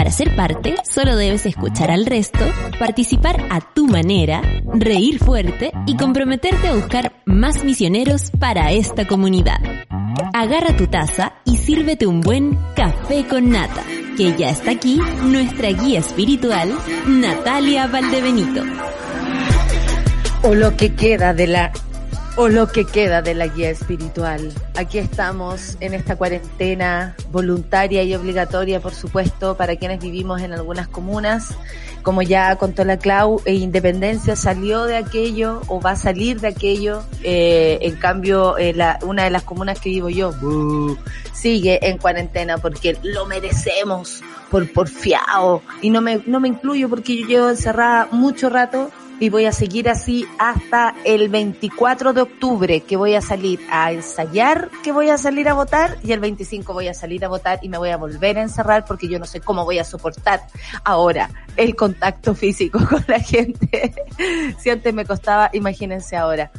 Para ser parte, solo debes escuchar al resto, participar a tu manera, reír fuerte y comprometerte a buscar más misioneros para esta comunidad. Agarra tu taza y sírvete un buen café con nata, que ya está aquí nuestra guía espiritual, Natalia Valdebenito. O lo que queda de la o lo que queda de la guía espiritual. Aquí estamos en esta cuarentena voluntaria y obligatoria, por supuesto, para quienes vivimos en algunas comunas. Como ya contó la Clau, e Independencia salió de aquello o va a salir de aquello. Eh, en cambio, eh, la, una de las comunas que vivo yo sigue en cuarentena porque lo merecemos por porfiado. Y no me, no me incluyo porque yo llevo encerrada mucho rato y voy a seguir así hasta el 24 de octubre que voy a salir a ensayar que voy a salir a votar y el 25 voy a salir a votar y me voy a volver a encerrar porque yo no sé cómo voy a soportar ahora el contacto físico con la gente. si antes me costaba, imagínense ahora.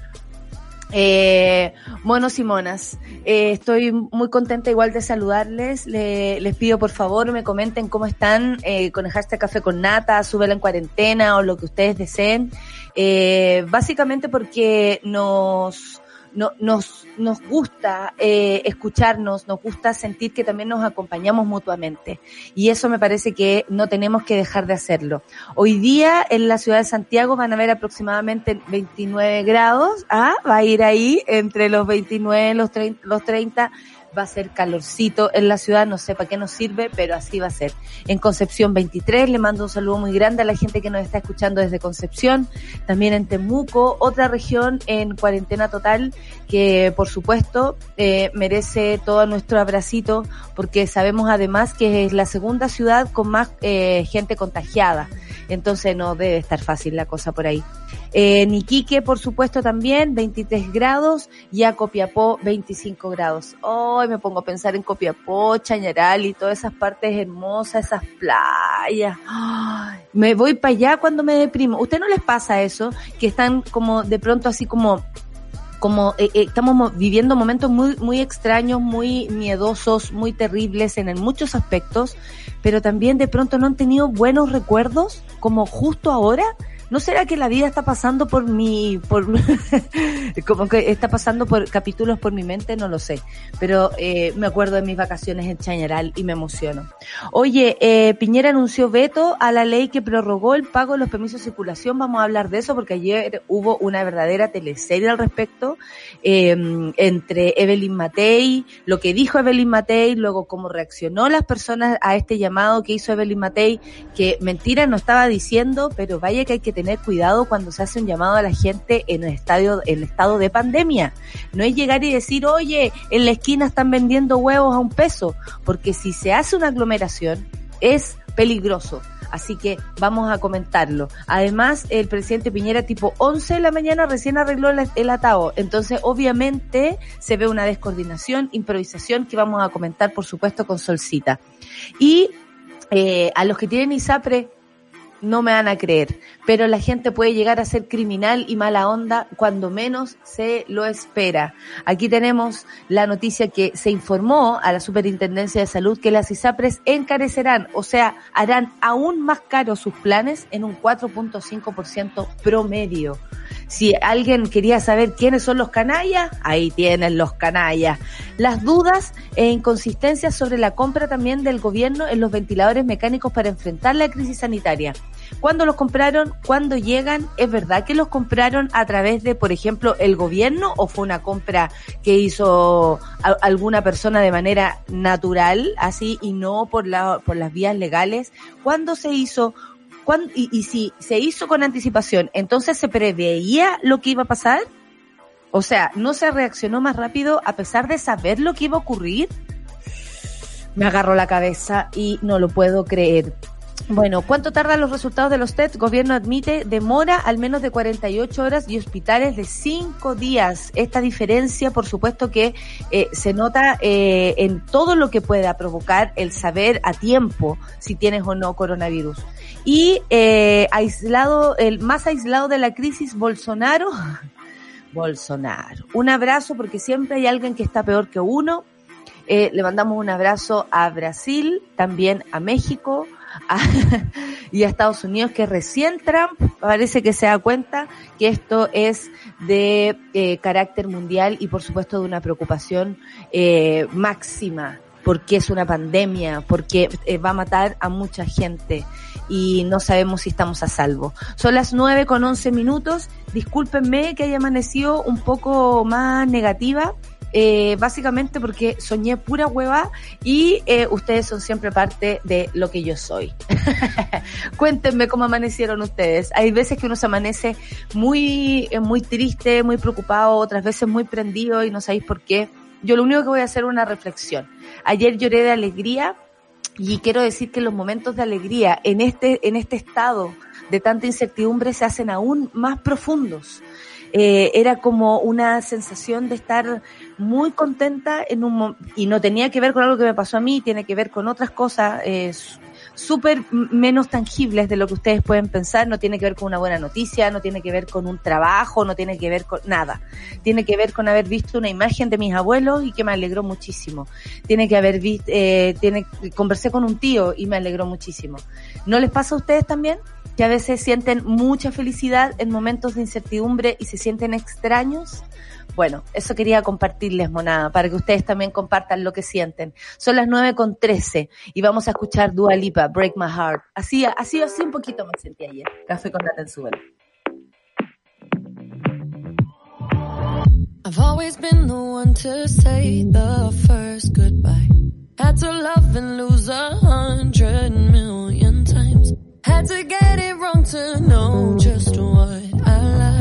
Eh, monos y monas, eh, estoy muy contenta igual de saludarles. les pido por favor me comenten cómo están eh, con el café con nata, súbela en cuarentena o lo que ustedes deseen. Eh, básicamente porque nos no, nos, nos gusta eh, escucharnos, nos gusta sentir que también nos acompañamos mutuamente. Y eso me parece que no tenemos que dejar de hacerlo. Hoy día en la ciudad de Santiago van a haber aproximadamente 29 grados. Ah, va a ir ahí entre los 29 y los 30, los 30 va a ser calorcito en la ciudad, no sé para qué nos sirve, pero así va a ser. En Concepción 23 le mando un saludo muy grande a la gente que nos está escuchando desde Concepción, también en Temuco, otra región en cuarentena total que por supuesto eh, merece todo nuestro abracito porque sabemos además que es la segunda ciudad con más eh, gente contagiada, entonces no debe estar fácil la cosa por ahí. Eh, Niquique, por supuesto, también, 23 grados, y a Copiapó, 25 grados. Hoy me pongo a pensar en Copiapó, Chañaral y todas esas partes hermosas, esas playas. me voy para allá cuando me deprimo. ¿Usted no les pasa eso? Que están como de pronto así como como eh, eh, estamos viviendo momentos muy muy extraños, muy miedosos, muy terribles en, en, muchos aspectos, pero también de pronto no han tenido buenos recuerdos, como justo ahora, ¿No será que la vida está pasando por mi, por, como que está pasando por capítulos por mi mente? No lo sé. Pero eh, me acuerdo de mis vacaciones en Chañaral y me emociono. Oye, eh, Piñera anunció veto a la ley que prorrogó el pago de los permisos de circulación. Vamos a hablar de eso porque ayer hubo una verdadera teleserie al respecto eh, entre Evelyn Matei, lo que dijo Evelyn Matei, luego cómo reaccionó las personas a este llamado que hizo Evelyn Matei, que mentira no estaba diciendo, pero vaya que hay que tener tener cuidado cuando se hace un llamado a la gente en el estadio, en el estado de pandemia. No es llegar y decir, oye, en la esquina están vendiendo huevos a un peso, porque si se hace una aglomeración es peligroso. Así que vamos a comentarlo. Además, el presidente Piñera tipo 11 de la mañana recién arregló el atado. Entonces, obviamente, se ve una descoordinación, improvisación que vamos a comentar, por supuesto, con Solcita. Y eh, a los que tienen ISAPRE, no me van a creer, pero la gente puede llegar a ser criminal y mala onda cuando menos se lo espera. Aquí tenemos la noticia que se informó a la Superintendencia de Salud que las ISAPRES encarecerán, o sea, harán aún más caros sus planes en un 4.5% promedio. Si alguien quería saber quiénes son los canallas, ahí tienen los canallas. Las dudas e inconsistencias sobre la compra también del gobierno en los ventiladores mecánicos para enfrentar la crisis sanitaria. ¿Cuándo los compraron? ¿Cuándo llegan? ¿Es verdad que los compraron a través de, por ejemplo, el gobierno o fue una compra que hizo alguna persona de manera natural, así, y no por, la, por las vías legales? ¿Cuándo se hizo? Y, y si se hizo con anticipación, entonces se preveía lo que iba a pasar? O sea, ¿no se reaccionó más rápido a pesar de saber lo que iba a ocurrir? Me agarro la cabeza y no lo puedo creer. Bueno, ¿cuánto tardan los resultados de los test? Gobierno admite demora al menos de 48 horas y hospitales de 5 días. Esta diferencia, por supuesto, que eh, se nota eh, en todo lo que pueda provocar el saber a tiempo si tienes o no coronavirus. Y eh, aislado, el más aislado de la crisis, Bolsonaro. Bolsonaro. Un abrazo porque siempre hay alguien que está peor que uno. le mandamos un abrazo a Brasil, también a México y a Estados Unidos que recién Trump parece que se da cuenta que esto es de eh, carácter mundial y por supuesto de una preocupación eh, máxima porque es una pandemia, porque eh, va a matar a mucha gente y no sabemos si estamos a salvo. Son las nueve con once minutos. Discúlpenme que haya amanecido un poco más negativa eh, básicamente porque soñé pura hueva y eh, ustedes son siempre parte de lo que yo soy. Cuéntenme cómo amanecieron ustedes. Hay veces que uno se amanece muy, eh, muy triste, muy preocupado, otras veces muy prendido y no sabéis por qué. Yo lo único que voy a hacer es una reflexión. Ayer lloré de alegría y quiero decir que los momentos de alegría en este, en este estado de tanta incertidumbre se hacen aún más profundos. Eh, era como una sensación de estar muy contenta en un y no tenía que ver con algo que me pasó a mí, tiene que ver con otras cosas eh, súper menos tangibles de lo que ustedes pueden pensar, no tiene que ver con una buena noticia, no tiene que ver con un trabajo, no tiene que ver con nada. Tiene que ver con haber visto una imagen de mis abuelos y que me alegró muchísimo. Tiene que haber visto, eh, tiene, conversé con un tío y me alegró muchísimo. ¿No les pasa a ustedes también? que a veces sienten mucha felicidad en momentos de incertidumbre y se sienten extraños. Bueno, eso quería compartirles, monada, para que ustedes también compartan lo que sienten. Son las nueve con trece y vamos a escuchar Dua Lipa, Break My Heart. Así, así, así un poquito me sentí ayer. Café con Nata en I've always been the one to say the first goodbye. Had to love and lose a hundred million times. Had to get it wrong to know just what I like.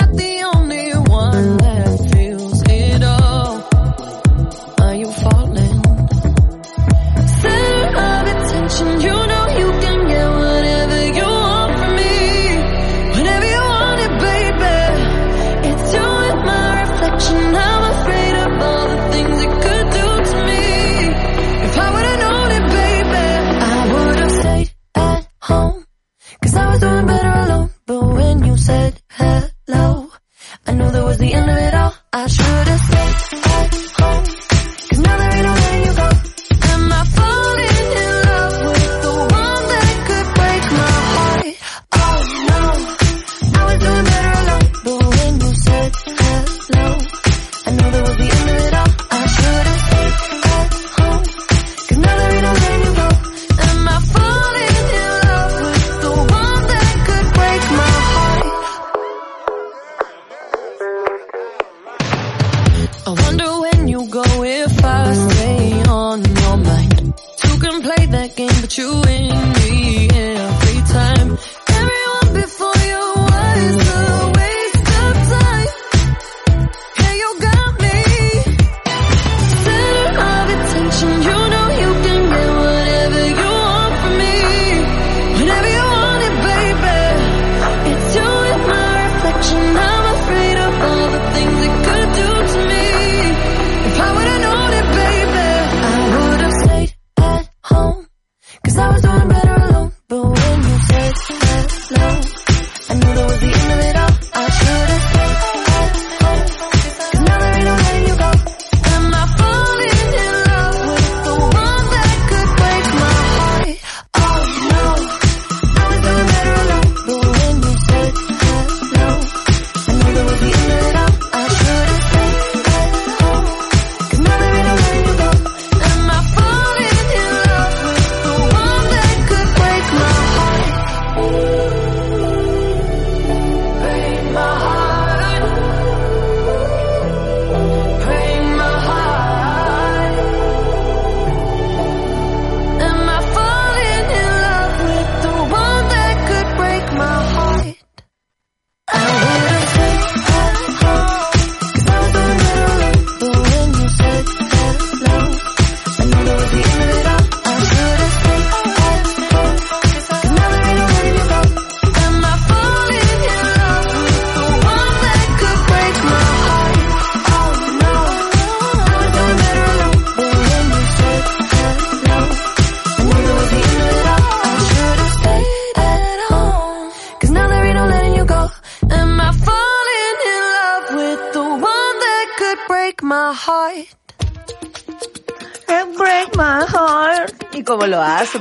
said hello, I knew that was the end of it all. I should've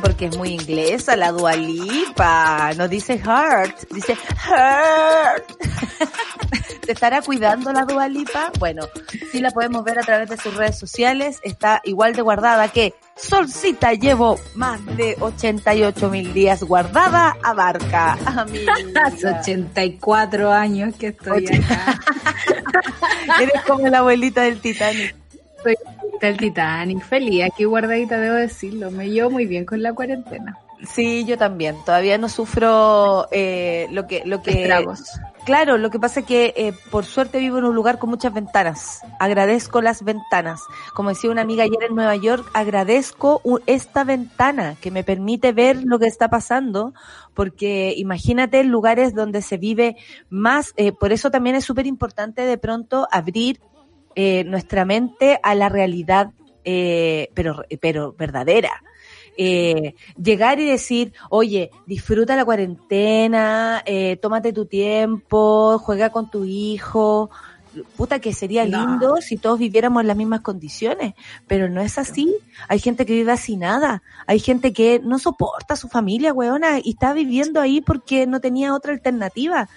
Porque es muy inglesa, la dualipa. No dice heart, dice heart. ¿Te estará cuidando la dualipa? Bueno, sí la podemos ver a través de sus redes sociales. Está igual de guardada que Solcita llevo más de 88 mil días guardada abarca. Hace 84 años que estoy acá. Eres como la abuelita del Titanic. Soy el Titanic, feliz, aquí guardadita debo decirlo, me llevo muy bien con la cuarentena. Sí, yo también. Todavía no sufro eh, lo que lo que Estragos. Claro, lo que pasa es que eh, por suerte vivo en un lugar con muchas ventanas. Agradezco las ventanas. Como decía una amiga ayer en Nueva York, agradezco esta ventana que me permite ver lo que está pasando, porque imagínate lugares donde se vive más. eh, por eso también es súper importante de pronto abrir eh, nuestra mente a la realidad, eh, pero pero verdadera eh, llegar y decir, oye, disfruta la cuarentena, eh, tómate tu tiempo, juega con tu hijo. Puta que sería No. lindo si todos viviéramos en las mismas condiciones, pero no es así. Hay gente que vive así nada. Hay gente que no soporta a su familia, weona, y está viviendo ahí porque no tenía otra alternativa.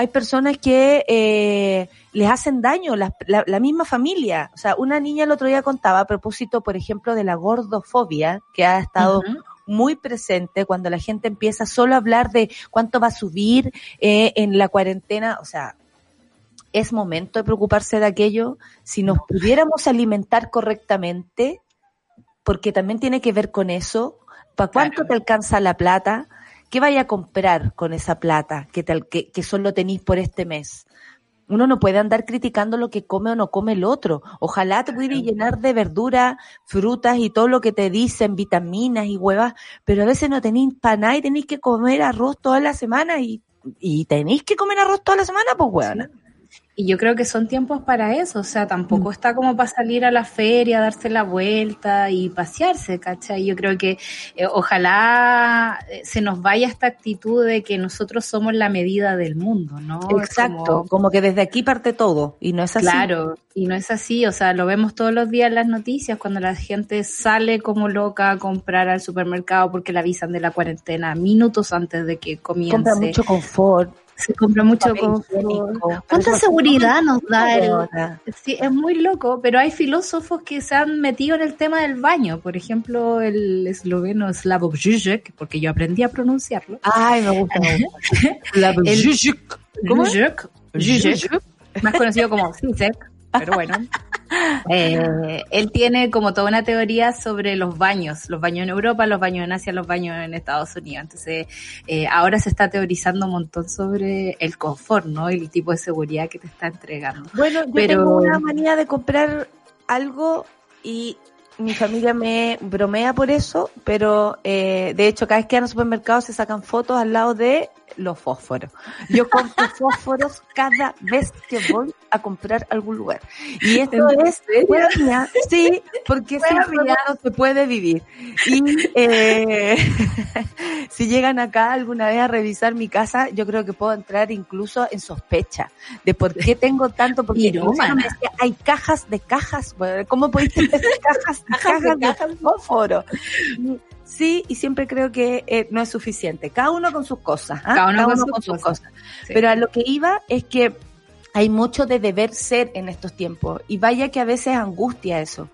Hay personas que eh, les hacen daño, la, la, la misma familia. O sea, una niña el otro día contaba a propósito, por ejemplo, de la gordofobia, que ha estado muy presente cuando la gente empieza solo a hablar de cuánto va a subir eh, en la cuarentena. O sea, es momento de preocuparse de aquello. Si nos pudiéramos alimentar correctamente, porque también tiene que ver con eso, ¿para cuánto Claro. te alcanza la plata? ¿Qué vaya a comprar con esa plata que, te, que, que solo tenéis por este mes? Uno no puede andar criticando lo que come o no come el otro. Ojalá te pudieras llenar de verduras, frutas y todo lo que te dicen, vitaminas y huevas, pero a veces no tenéis nada y tenéis que comer arroz toda la semana y, y tenéis que comer arroz toda la semana, pues huevona. Y yo creo que son tiempos para eso, o sea, Mm. tampoco está como para salir a la feria, darse la vuelta y pasearse, ¿cachai? Yo creo que eh, ojalá eh, se nos vaya esta actitud de que nosotros somos la medida del mundo, ¿no? Exacto, como- como, que desde aquí parte todo y no es así. Claro, y no es así, o sea, lo vemos todos los días en las noticias cuando la gente sale como loca a comprar al supermercado porque le avisan de la cuarentena minutos antes de que comience. Compra mucho confort. Se compra mucho higiénico. ¿Cuánta seguridad nos da el. Sí, es muy loco, pero hay filósofos que se han metido en el tema del baño. Por ejemplo, el esloveno Slavoj Žižek, porque yo aprendí a pronunciarlo. Ay, me gusta. El- Žižek. ¿Cómo Žižek, más conocido como Zizek, pero bueno. Eh, él tiene como toda una teoría sobre los baños, los baños en Europa, los baños en Asia, los baños en Estados Unidos. Entonces, eh, ahora se está teorizando un montón sobre el confort, ¿no? Y el tipo de seguridad que te está entregando. Bueno, yo Pero- tengo una manía de comprar algo y mi familia me bromea por eso, pero eh, de hecho cada vez que van al supermercado se sacan fotos al lado de los fósforos. Yo compro fósforos cada vez que voy a comprar algún lugar. Y esto ¿En es mía, sí, porque sin no se puede vivir. Y eh, si llegan acá alguna vez a revisar mi casa, yo creo que puedo entrar incluso en sospecha de por qué tengo tanto, porque me decía, hay cajas de cajas, ¿cómo podéis tener cajas, cajas, de de, fósforo? Sí, y siempre creo que eh, no es suficiente. Cada uno con sus cosas. ¿ah? Cada uno con sus cosas. Sí. Pero a lo que iba es que hay mucho de deber ser en estos tiempos y vaya que a veces angustia eso.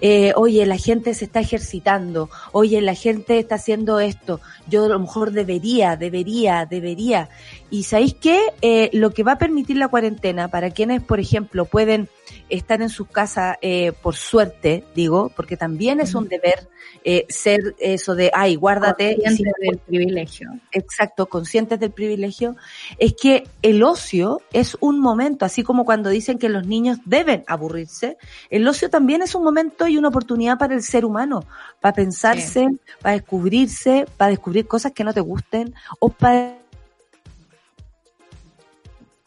Eh, oye, la gente se está ejercitando, oye, la gente está haciendo esto, yo a lo mejor debería, debería, debería. Y ¿sabéis qué? Eh, lo que va a permitir la cuarentena para quienes, por ejemplo, pueden estar en sus casas eh, por suerte, digo, porque también es un deber eh, ser eso de, ay, guárdate. Consciente del privilegio. Exacto, conscientes del privilegio, es que el ocio es un momento, así como cuando dicen que los niños deben aburrirse, el ocio también es un momento y una oportunidad para el ser humano, para pensarse, para descubrirse, para descubrir cosas que no te gusten, o para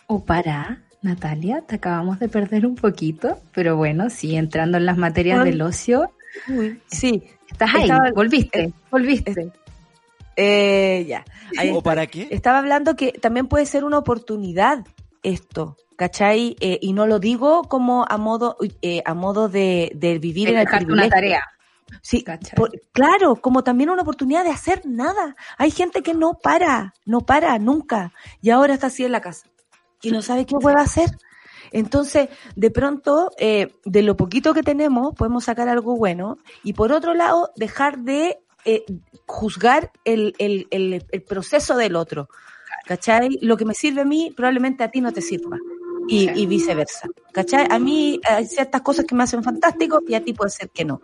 O para, Natalia, te acabamos de perder un poquito, pero bueno, sí, entrando en las materias del ocio, Uy, sí, estás ahí, Estaba- volviste, volviste. eh, ya. Ahí ¿O está. para qué? Estaba hablando que también puede ser una oportunidad esto, ¿cachai? Eh, y no lo digo como a modo, eh, a modo de, de vivir en el privilegio. una tarea. Sí, por, claro, como también una oportunidad de hacer nada. Hay gente que no para, no para nunca, y ahora está así en la casa y no sabe qué puede hacer. Entonces, de pronto, eh, de lo poquito que tenemos, podemos sacar algo bueno y por otro lado, dejar de eh, juzgar el, el, el, el, proceso del otro. ¿Cachai? Lo que me sirve a mí, probablemente a ti no te sirva. Y, y, viceversa. ¿Cachai? A mí hay ciertas cosas que me hacen fantástico y a ti puede ser que no.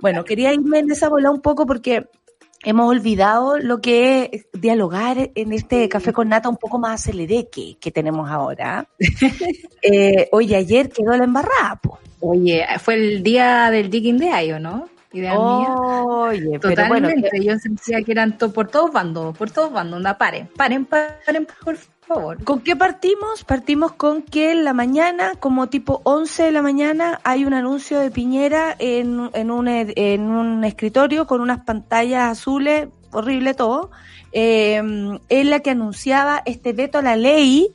Bueno, quería irme en esa bola un poco porque hemos olvidado lo que es dialogar en este café con nata un poco más acelereque que tenemos ahora. eh, oye, ayer quedó la embarrada, po. Oye, fue el día del digging de Ayo, ¿no? Idea Oye, mía. Totalmente. Pero bueno, yo sentía que eran to por todos bandos, por todos bandos. Onda, paren, paren, paren, por ¿Con qué partimos? Partimos con que en la mañana, como tipo 11 de la mañana, hay un anuncio de Piñera en, en, un, en un escritorio con unas pantallas azules, horrible todo, eh, en la que anunciaba este veto a la ley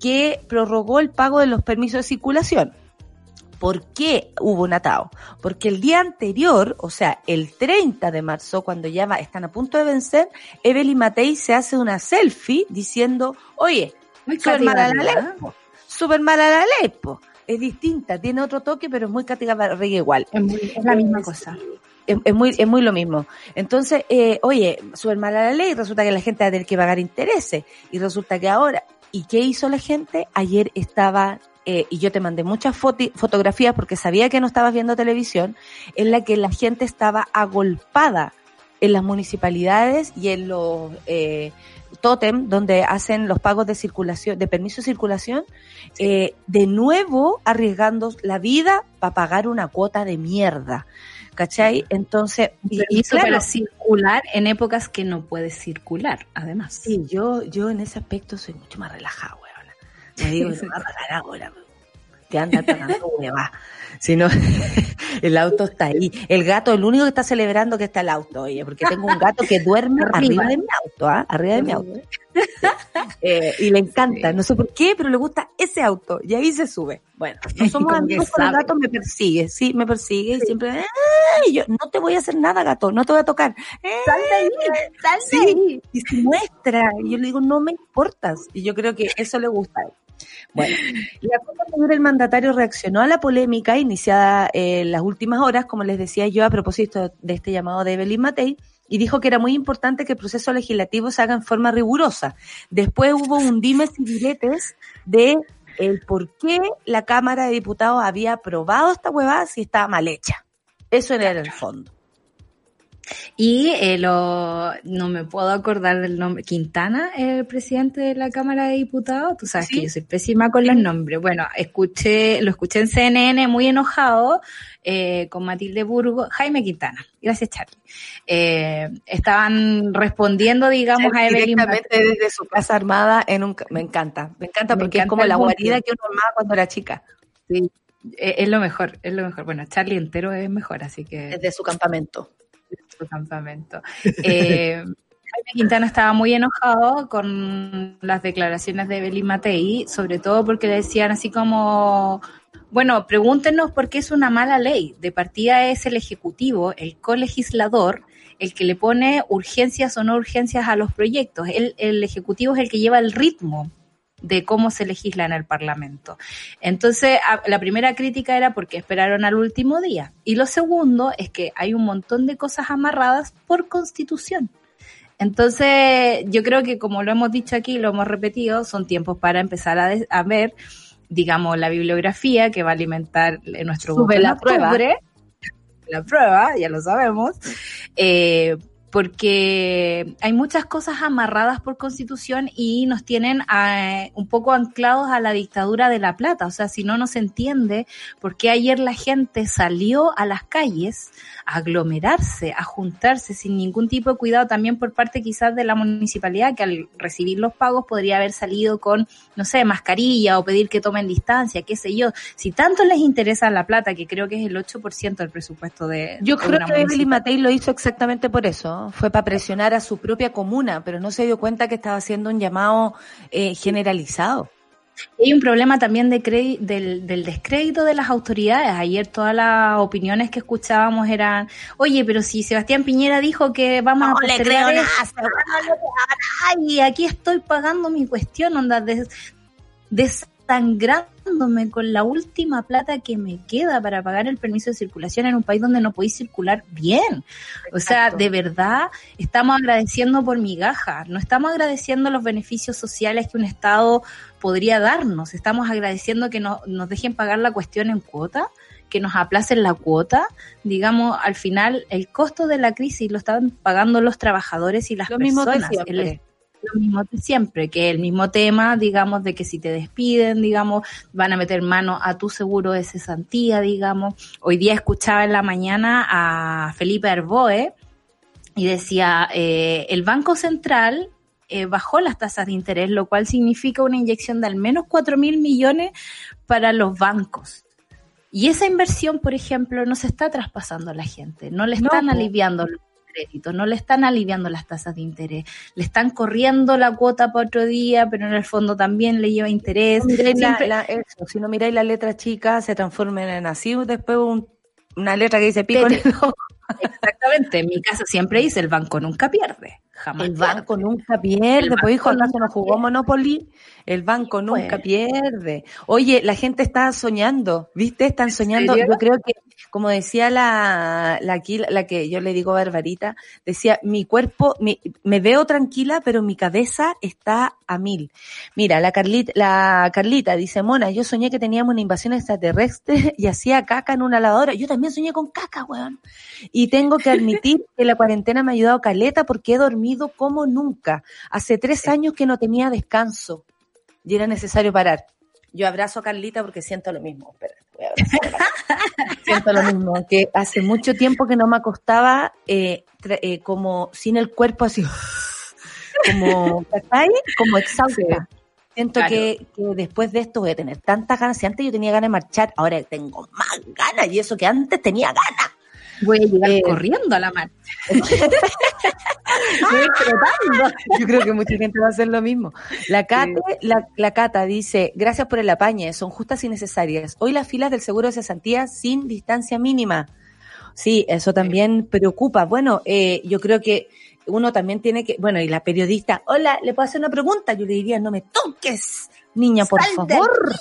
que prorrogó el pago de los permisos de circulación. ¿Por qué hubo un atado? Porque el día anterior, o sea, el 30 de marzo, cuando ya va, están a punto de vencer, Evelyn Matei se hace una selfie diciendo, oye, súper mala la ley, súper mala la ley, po. es distinta, tiene otro toque, pero es muy Barriga igual. Es, muy, es la misma cosa. Es, es, muy, es muy lo mismo. Entonces, eh, oye, súper mala la ley, resulta que la gente va a tener que pagar intereses, y resulta que ahora, ¿y qué hizo la gente? Ayer estaba eh, y yo te mandé muchas fotografías porque sabía que no estabas viendo televisión, en la que la gente estaba agolpada en las municipalidades y en los eh, tótem donde hacen los pagos de circulación, de permiso de circulación, eh, de nuevo arriesgando la vida para pagar una cuota de mierda. ¿Cachai? Entonces, y, y claro, para circular en épocas que no puedes circular, además. Sí, yo, yo en ese aspecto soy mucho más relajada, weona. Me digo, no va a ahora, te anda pagando hueva. Si no, el auto está ahí. El gato, el único que está celebrando que está el auto, oye, porque tengo un gato que duerme arriba, de mi auto, ¿ah? Arriba de mi auto. Eh, y le encanta, no sé por qué, pero le gusta ese auto. Y ahí se sube. Bueno, no somos amigos con el gato, me persigue, sí, me persigue y siempre, ¡ay! Yo, no te voy a hacer nada, gato, no te voy a tocar. Sal de ahí, sal de ahí. Y se muestra. Y yo le digo, no me importas. Y yo creo que eso le gusta a él. Bueno, la cosa mayor el mandatario reaccionó a la polémica iniciada en las últimas horas, como les decía yo a propósito de este llamado de Evelyn Matei, y dijo que era muy importante que el proceso legislativo se haga en forma rigurosa. Después hubo un dimes y diretes de el por qué la Cámara de Diputados había aprobado esta huevada si estaba mal hecha. Eso era el fondo. Y eh, lo, no me puedo acordar del nombre. Quintana, el presidente de la Cámara de Diputados. Tú sabes ¿Sí? que yo soy pésima con los nombres. Bueno, escuché, lo escuché en CNN muy enojado eh, con Matilde Burgo. Jaime Quintana. Gracias, Charlie. Eh, estaban respondiendo, digamos, a Evelyn. Directamente desde su casa armada en un. Me encanta. Me encanta me porque encanta es como la guarida que uno armaba cuando era chica. Sí. Es lo mejor, es lo mejor. Bueno, Charlie entero es mejor, así que. Desde su campamento su campamento. Eh, Jaime Quintana estaba muy enojado con las declaraciones de Evelyn Matei, sobre todo porque decían así como, bueno, pregúntenos por qué es una mala ley. De partida es el Ejecutivo, el colegislador, el que le pone urgencias o no urgencias a los proyectos. El, el Ejecutivo es el que lleva el ritmo de cómo se legisla en el Parlamento. Entonces, la primera crítica era porque esperaron al último día. Y lo segundo es que hay un montón de cosas amarradas por constitución. Entonces, yo creo que como lo hemos dicho aquí, lo hemos repetido, son tiempos para empezar a, a ver, digamos, la bibliografía que va a alimentar nuestro Sube voto la prueba. La prueba, ya lo sabemos. Eh, porque hay muchas cosas amarradas por constitución y nos tienen a, un poco anclados a la dictadura de la plata. O sea, si no nos entiende por qué ayer la gente salió a las calles a aglomerarse, a juntarse sin ningún tipo de cuidado también por parte quizás de la municipalidad que al recibir los pagos podría haber salido con, no sé, mascarilla o pedir que tomen distancia, qué sé yo. Si tanto les interesa la plata, que creo que es el 8% del presupuesto de... Yo de creo que Evelyn Matei lo hizo exactamente por eso fue para presionar a su propia comuna, pero no se dio cuenta que estaba haciendo un llamado eh, generalizado. Hay un problema también de del, del, descrédito de las autoridades. Ayer todas las opiniones que escuchábamos eran, oye, pero si Sebastián Piñera dijo que vamos a postergar y aquí estoy pagando mi cuestión, onda, de, con la última plata que me queda para pagar el permiso de circulación en un país donde no podéis circular bien. O sea, de verdad estamos agradeciendo por migajas, no estamos agradeciendo los beneficios sociales que un Estado podría darnos, estamos agradeciendo que no, nos dejen pagar la cuestión en cuota que nos aplacen la cuota, digamos, al final el costo de la crisis lo están pagando los trabajadores y las personas lo mismo de siempre, que el mismo tema, digamos, de que si te despiden, digamos, van a meter mano a tu seguro de cesantía, digamos. Hoy día escuchaba en la mañana a Felipe Arboe y decía, eh, el Banco Central eh, bajó las tasas de interés, lo cual significa una inyección de al menos 4 mil millones para los bancos. Y esa inversión, por ejemplo, no se está traspasando a la gente, no le están aliviando no le están aliviando las tasas de interés, le están corriendo la cuota para otro día, pero en el fondo también le lleva interés. si no miráis la letra chica, se transforma en así, después una letra que dice pico Exactamente, en mi casa siempre dice el banco nunca pierde. Jamás el banco nunca pierde, pues hijo, acaso no jugó Monopoly, el banco nunca pierde. Oye, la gente está soñando, ¿viste? Están soñando. Yo creo que como decía la, la, la que yo le digo Barbarita, decía, mi cuerpo, mi, me veo tranquila, pero mi cabeza está a mil. Mira, la Carlita, la Carlita dice, Mona, yo soñé que teníamos una invasión extraterrestre y hacía caca en una lavadora. Yo también soñé con caca, weón. Y tengo que admitir que la cuarentena me ha ayudado caleta porque he dormido como nunca. Hace tres años que no tenía descanso y era necesario parar. Yo abrazo a Carlita porque siento lo mismo. siento lo mismo, que hace mucho tiempo que no me acostaba eh, eh, como sin el cuerpo así, como, Como exhausta. Siento que, después de esto voy a tener tantas ganas. Si antes yo tenía ganas de marchar, ahora tengo más ganas. Y eso que antes tenía ganas. Voy a llegar eh, corriendo a la marcha. Yo creo que mucha gente va a hacer lo mismo. La, la, Cata dice, gracias por el apañe, son justas y necesarias. Hoy las filas del seguro de cesantía sin distancia mínima. Sí, eso también preocupa. Bueno, eh, yo creo que uno también tiene que, bueno, y la periodista, hola, ¿le puedo hacer una pregunta? Yo le diría, no me toques, niña, por favor.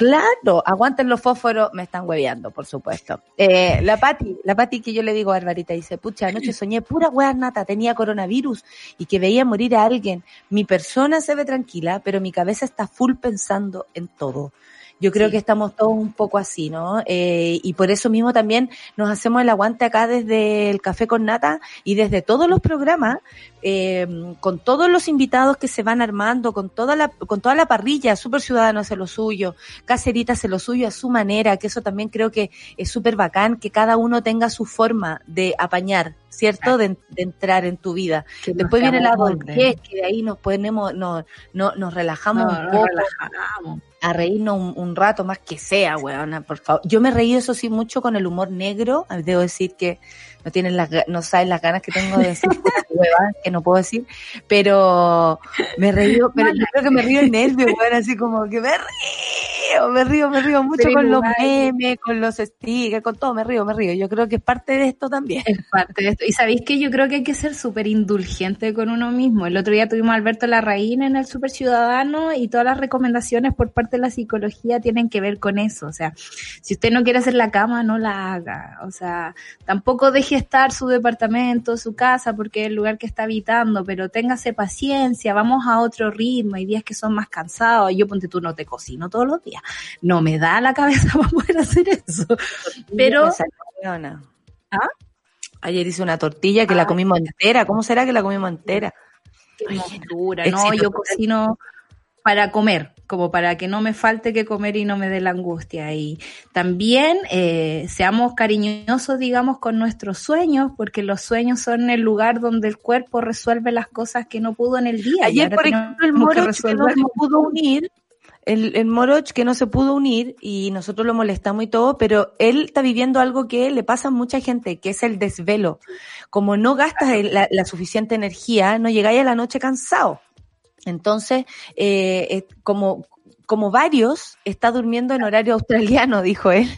Claro, aguanten los fósforos, me están hueveando, por supuesto. Eh, la Pati, la Pati que yo le digo a Barbarita, dice, pucha, anoche soñé pura hueá nata, tenía coronavirus y que veía morir a alguien. Mi persona se ve tranquila, pero mi cabeza está full pensando en todo. Yo creo que estamos todos un poco así, ¿no? Eh, y por eso mismo también nos hacemos el aguante acá desde el Café con Nata y desde todos los programas, eh, con todos los invitados que se van armando, con toda la, con toda la parrilla, Super Ciudadano hace lo suyo, Cacerita hace lo suyo a su manera, que eso también creo que es súper bacán, que cada uno tenga su forma de apañar, ¿cierto? De, entrar en tu vida. Después viene la adultez, que de ahí nos ponemos, no, no, nos relajamos un poco. Relajamos a reírnos un, rato más que sea, weona, por favor. Yo me reí eso sí mucho con el humor negro, debo decir que no tienen las, no saben las ganas que tengo de decir que no puedo decir, pero me reí, pero yo creo que me río en nervios, weón, así como que me río, me río, me río mucho con los memes, con los stickers, con todo, me río, me río. Yo creo que es parte de esto también. Es parte de esto. Y sabéis que yo creo que hay que ser súper indulgente con uno mismo. El otro día tuvimos a Alberto Larraín en el Super Ciudadano y todas las recomendaciones por parte de la psicología tienen que ver con eso. O sea, si usted no quiere hacer la cama, no la haga. O sea, tampoco deje estar su departamento, su casa, porque es el lugar que está habitando, pero téngase paciencia, vamos a otro ritmo. Hay días que son más cansados. Yo ponte tú no te cocino todos los días. No me da la cabeza para poder hacer eso. Pero... ¿Ah? Ayer hice una tortilla que la comimos entera. ¿Cómo será que la comimos entera? dura, no, yo cocino para comer, como para que no me falte que comer y no me dé la angustia. Y también eh, seamos cariñosos, digamos, con nuestros sueños, porque los sueños son el lugar donde el cuerpo resuelve las cosas que no pudo en el día. Ayer, por ejemplo, el moroch que, no se pudo unir, el, el moroch que no se pudo unir y nosotros lo molestamos y todo, pero él está viviendo algo que le pasa a mucha gente, que es el desvelo. Como no gastas la, suficiente energía, no llegáis a la noche cansado. Entonces, eh, como, como varios, está durmiendo en horario australiano, dijo él.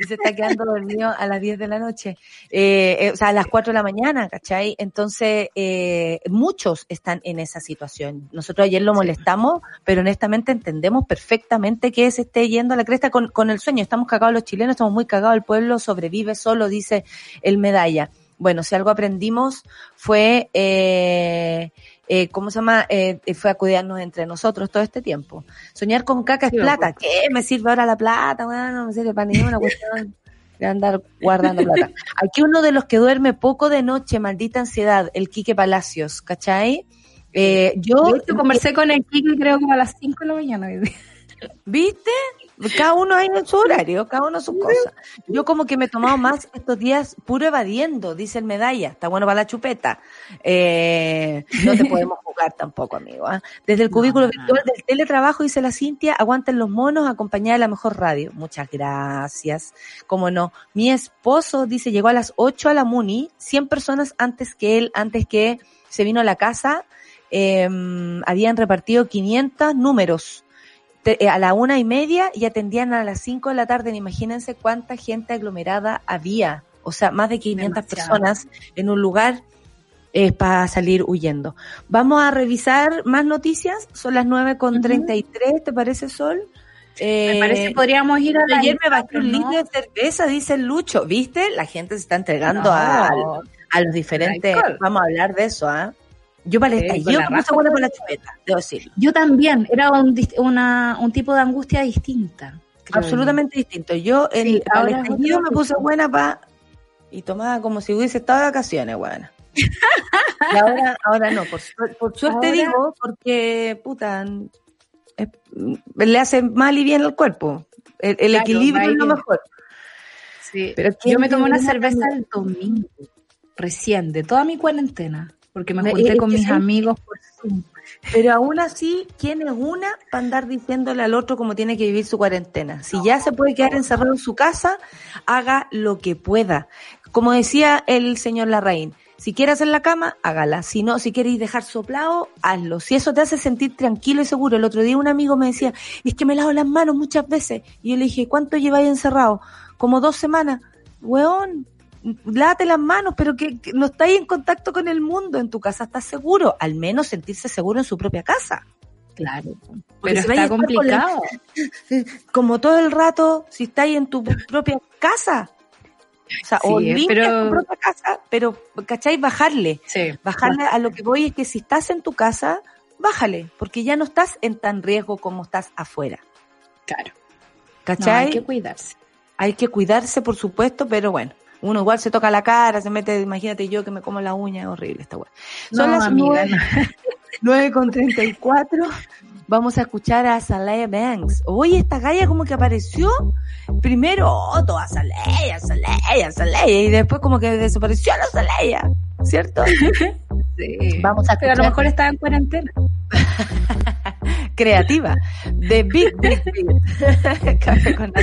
Y se está quedando dormido a las 10 de la noche. Eh, eh, o sea, a las 4 de la mañana, ¿cachai? Entonces, eh, muchos están en esa situación. Nosotros ayer lo molestamos, pero honestamente entendemos perfectamente que se esté yendo a la cresta con, con el sueño. Estamos cagados los chilenos, estamos muy cagados. El pueblo sobrevive solo, dice el medalla. Bueno, si algo aprendimos fue, eh, eh, ¿cómo se llama? Eh, fue acudirnos entre nosotros todo este tiempo. Soñar con caca es plata. ¿Qué me sirve ahora la plata? Bueno, no me sirve para ninguna cuestión de andar guardando plata. Aquí uno de los que duerme poco de noche, maldita ansiedad, el Quique Palacios, ¿cachai? Eh, yo hecho, conversé con el Quique creo como a las 5 de la mañana. ¿Viste? Cada uno hay en su horario, cada uno sus cosas. Yo como que me he tomado más estos días puro evadiendo, dice el medalla. Está bueno para la chupeta. Eh, no te podemos jugar tampoco, amigo. ¿ah? Desde el cubículo virtual del teletrabajo, dice la Cintia, aguanten los monos, acompañada de la mejor radio. Muchas gracias. Como no. Mi esposo, dice, llegó a las 8 a la Muni, 100 personas antes que él, antes que se vino a la casa, eh, habían repartido 500 números a la una y media y atendían a las cinco de la tarde. Imagínense cuánta gente aglomerada había. O sea, más de 500 Demasiado. personas en un lugar eh, para salir huyendo. Vamos a revisar más noticias. Son las nueve con treinta y tres, ¿te parece, Sol? Eh, Me parece que podríamos ir a la Ayer me bajé un ¿no? litro de cerveza, dice el Lucho. ¿Viste? La gente se está entregando No. a, a los diferentes. Vamos a hablar de eso, ¿ah? Yo para el Sí, me puse raja buena con la chupeta, debo decirlo. Yo también, era un, dis- una, un tipo de angustia distinta. creo absolutamente distinto. Yo Sí, el ahora es estallido me puse buena para y tomaba como si hubiese estado de vacaciones, buena. Y ahora, ahora no, por, su- por suerte Ahora- digo, porque puta es- le hace mal y bien al cuerpo. El, el Claro, equilibrio es lo mejor. Sí. Pero Yo ¿quién me tomé una cerveza el domingo, recién, de toda mi cuarentena, porque me junté es con mis sí. amigos por Zoom. Pero aún así, ¿quién es una para andar diciéndole al otro cómo tiene que vivir su cuarentena? Si ya se puede quedar encerrado en su casa, haga lo que pueda. Como decía el señor Larraín, si quiere hacer la cama, hágala. Si no, si queréis dejar soplado, hazlo. Si eso te hace sentir tranquilo y seguro. El otro día un amigo me decía, es que me lavo las manos muchas veces. Y yo le dije, ¿cuánto lleváis encerrado? Como dos semanas. Weón, lávate las manos, pero que, que no estáis en contacto con el mundo en tu casa, estás seguro, al menos sentirse seguro en su propia casa. Claro. Porque Pero si está la- complicado. Como todo el rato, si estáis en tu propia casa. O sea, o Sí, limpias pero- tu propia casa, pero, ¿cachai? Bajarle. Sí. Bajarle a lo que voy es que si estás en tu casa, bájale, porque ya no estás en tan riesgo como estás afuera. Claro. No, ¿Cachai? hay que cuidarse. Hay que cuidarse, por supuesto, pero bueno. Uno igual se toca la cara, se mete, imagínate yo que me como la uña, es horrible esta weá. Son No, las amiga, nueve- no. 9 con 34. Vamos a escuchar a Salaya Banks. Oye, esta galla como que apareció. Primero, oh, toda Salaya, Salaya, Salaya. Y después como que desapareció la Salaya. ¿Cierto? Sí. Vamos a Pero a lo mejor estaba en cuarentena. creativa. De Big Big Beat. Café con la.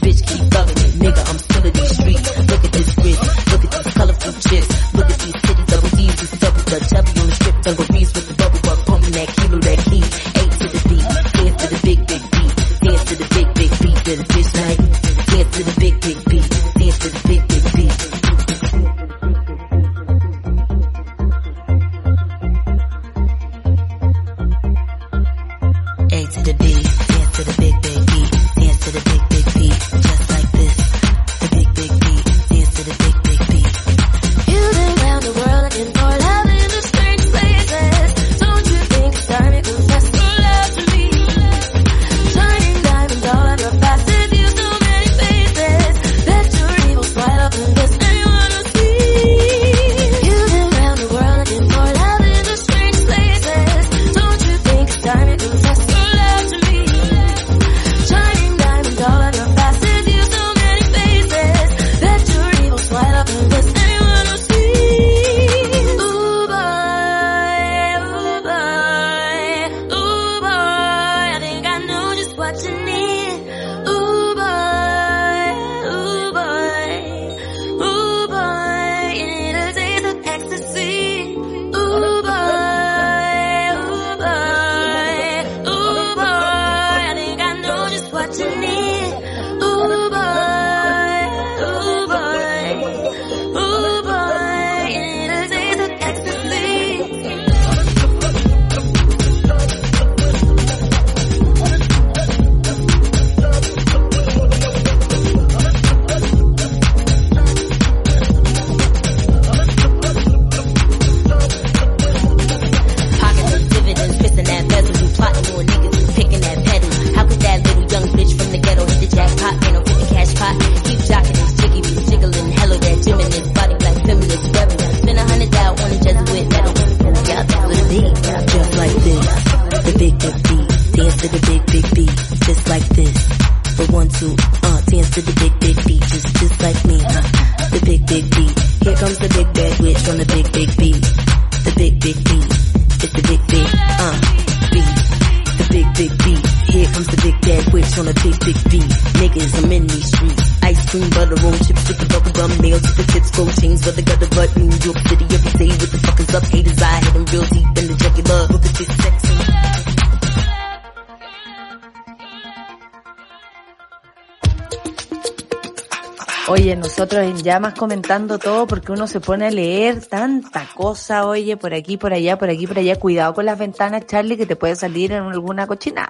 en llamas comentando todo porque uno se pone a leer tanta cosa, oye, por aquí, por allá, por aquí, por allá. Cuidado con las ventanas, Charlie, que te puede salir en alguna cochina.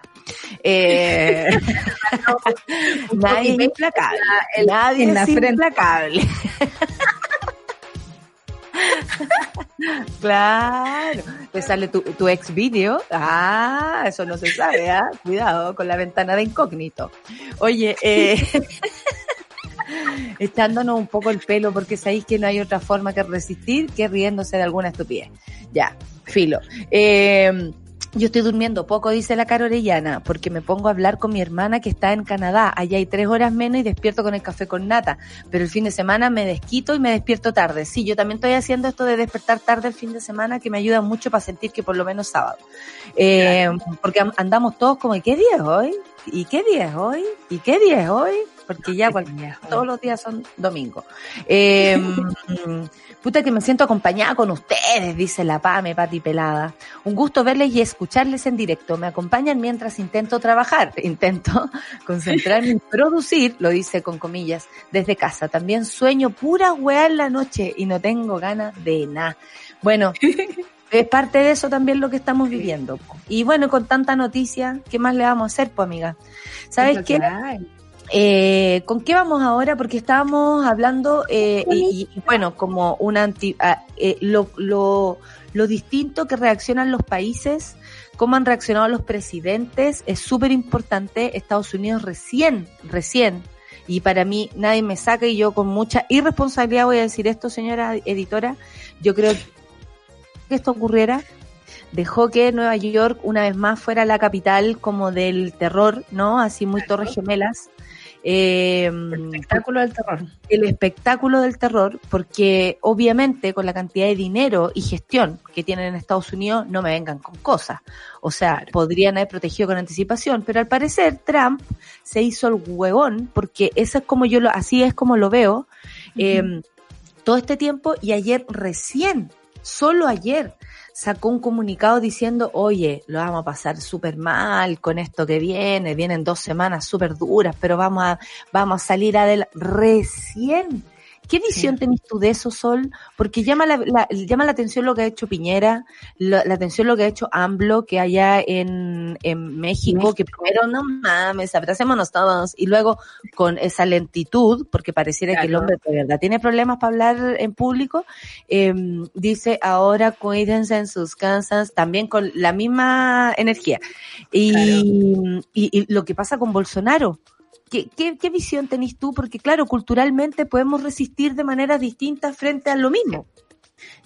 Eh, nadie es implacable. el- Nadie en la es implacable. claro. Te sale tu, tu ex video. Ah, eso no se sabe, ¿ah? Cuidado con la ventana de incógnito. Oye, eh, echándonos un poco el pelo porque sabéis que no hay otra forma que resistir que riéndose de alguna estupidez. Ya, filo. Eh, yo estoy durmiendo poco, dice la cara orellana, porque me pongo a hablar con mi hermana que está en Canadá. Allá hay tres horas menos y despierto con el café con nata. Pero el fin de semana me desquito y me despierto tarde. Sí, yo también estoy haciendo esto de despertar tarde el fin de semana que me ayuda mucho para sentir que por lo menos sábado. Eh, porque am- andamos todos como, ¿y qué día es hoy? ¿Y qué día es hoy? ¿Y qué día es hoy? Porque ya cual- todos los días son domingo. Eh, puta que me siento acompañada con ustedes, dice la Pame, Pati Pelada. Un gusto verles y escucharles en directo. Me acompañan mientras intento trabajar. Intento concentrarme en producir, lo dice con comillas, desde casa. También sueño pura weá en la noche y no tengo ganas de nada. Bueno, es parte de eso también lo que estamos viviendo. Y bueno, con tanta noticia, ¿qué más le vamos a hacer, pues amiga? ¿Sabes qué? Eh, ¿Con qué vamos ahora? Porque estábamos hablando, eh, y, y, bueno, como una anti, ah, eh, lo, lo, lo distinto que reaccionan los países, cómo han reaccionado los presidentes, es súper importante. Estados Unidos recién, recién, y para mí nadie me saca y yo con mucha irresponsabilidad voy a decir esto, señora editora, yo creo que esto ocurriera dejó que Nueva York una vez más fuera la capital como del terror, ¿no? Así muy torres gemelas. Eh, El espectáculo del terror. el espectáculo del terror, porque obviamente con la cantidad de dinero y gestión que tienen en Estados Unidos, no me vengan con cosas. O sea, podrían haber protegido con anticipación, pero al parecer Trump se hizo el huevón, porque eso es como yo lo, así es como lo veo, eh, todo este tiempo y ayer recién, solo ayer, sacó un comunicado diciendo, oye, lo vamos a pasar súper mal con esto que viene, vienen dos semanas súper duras, pero vamos a, vamos a salir adelante. Recién. ¿Qué visión tenés tú de eso, Sol? Porque llama la, la- llama la atención lo que ha hecho Piñera, la, la atención lo que ha hecho AMLO, que allá en, en México, que primero, no mames, abracémonos todos, y luego con esa lentitud, porque pareciera que el hombre de verdad tiene problemas para hablar en público, eh, dice ahora cuídense en sus casas, también con la misma energía. Y, y, y lo que pasa con Bolsonaro, ¿Qué, qué, qué visión tenés tú? Porque claro, culturalmente podemos resistir de maneras distintas frente a lo mismo.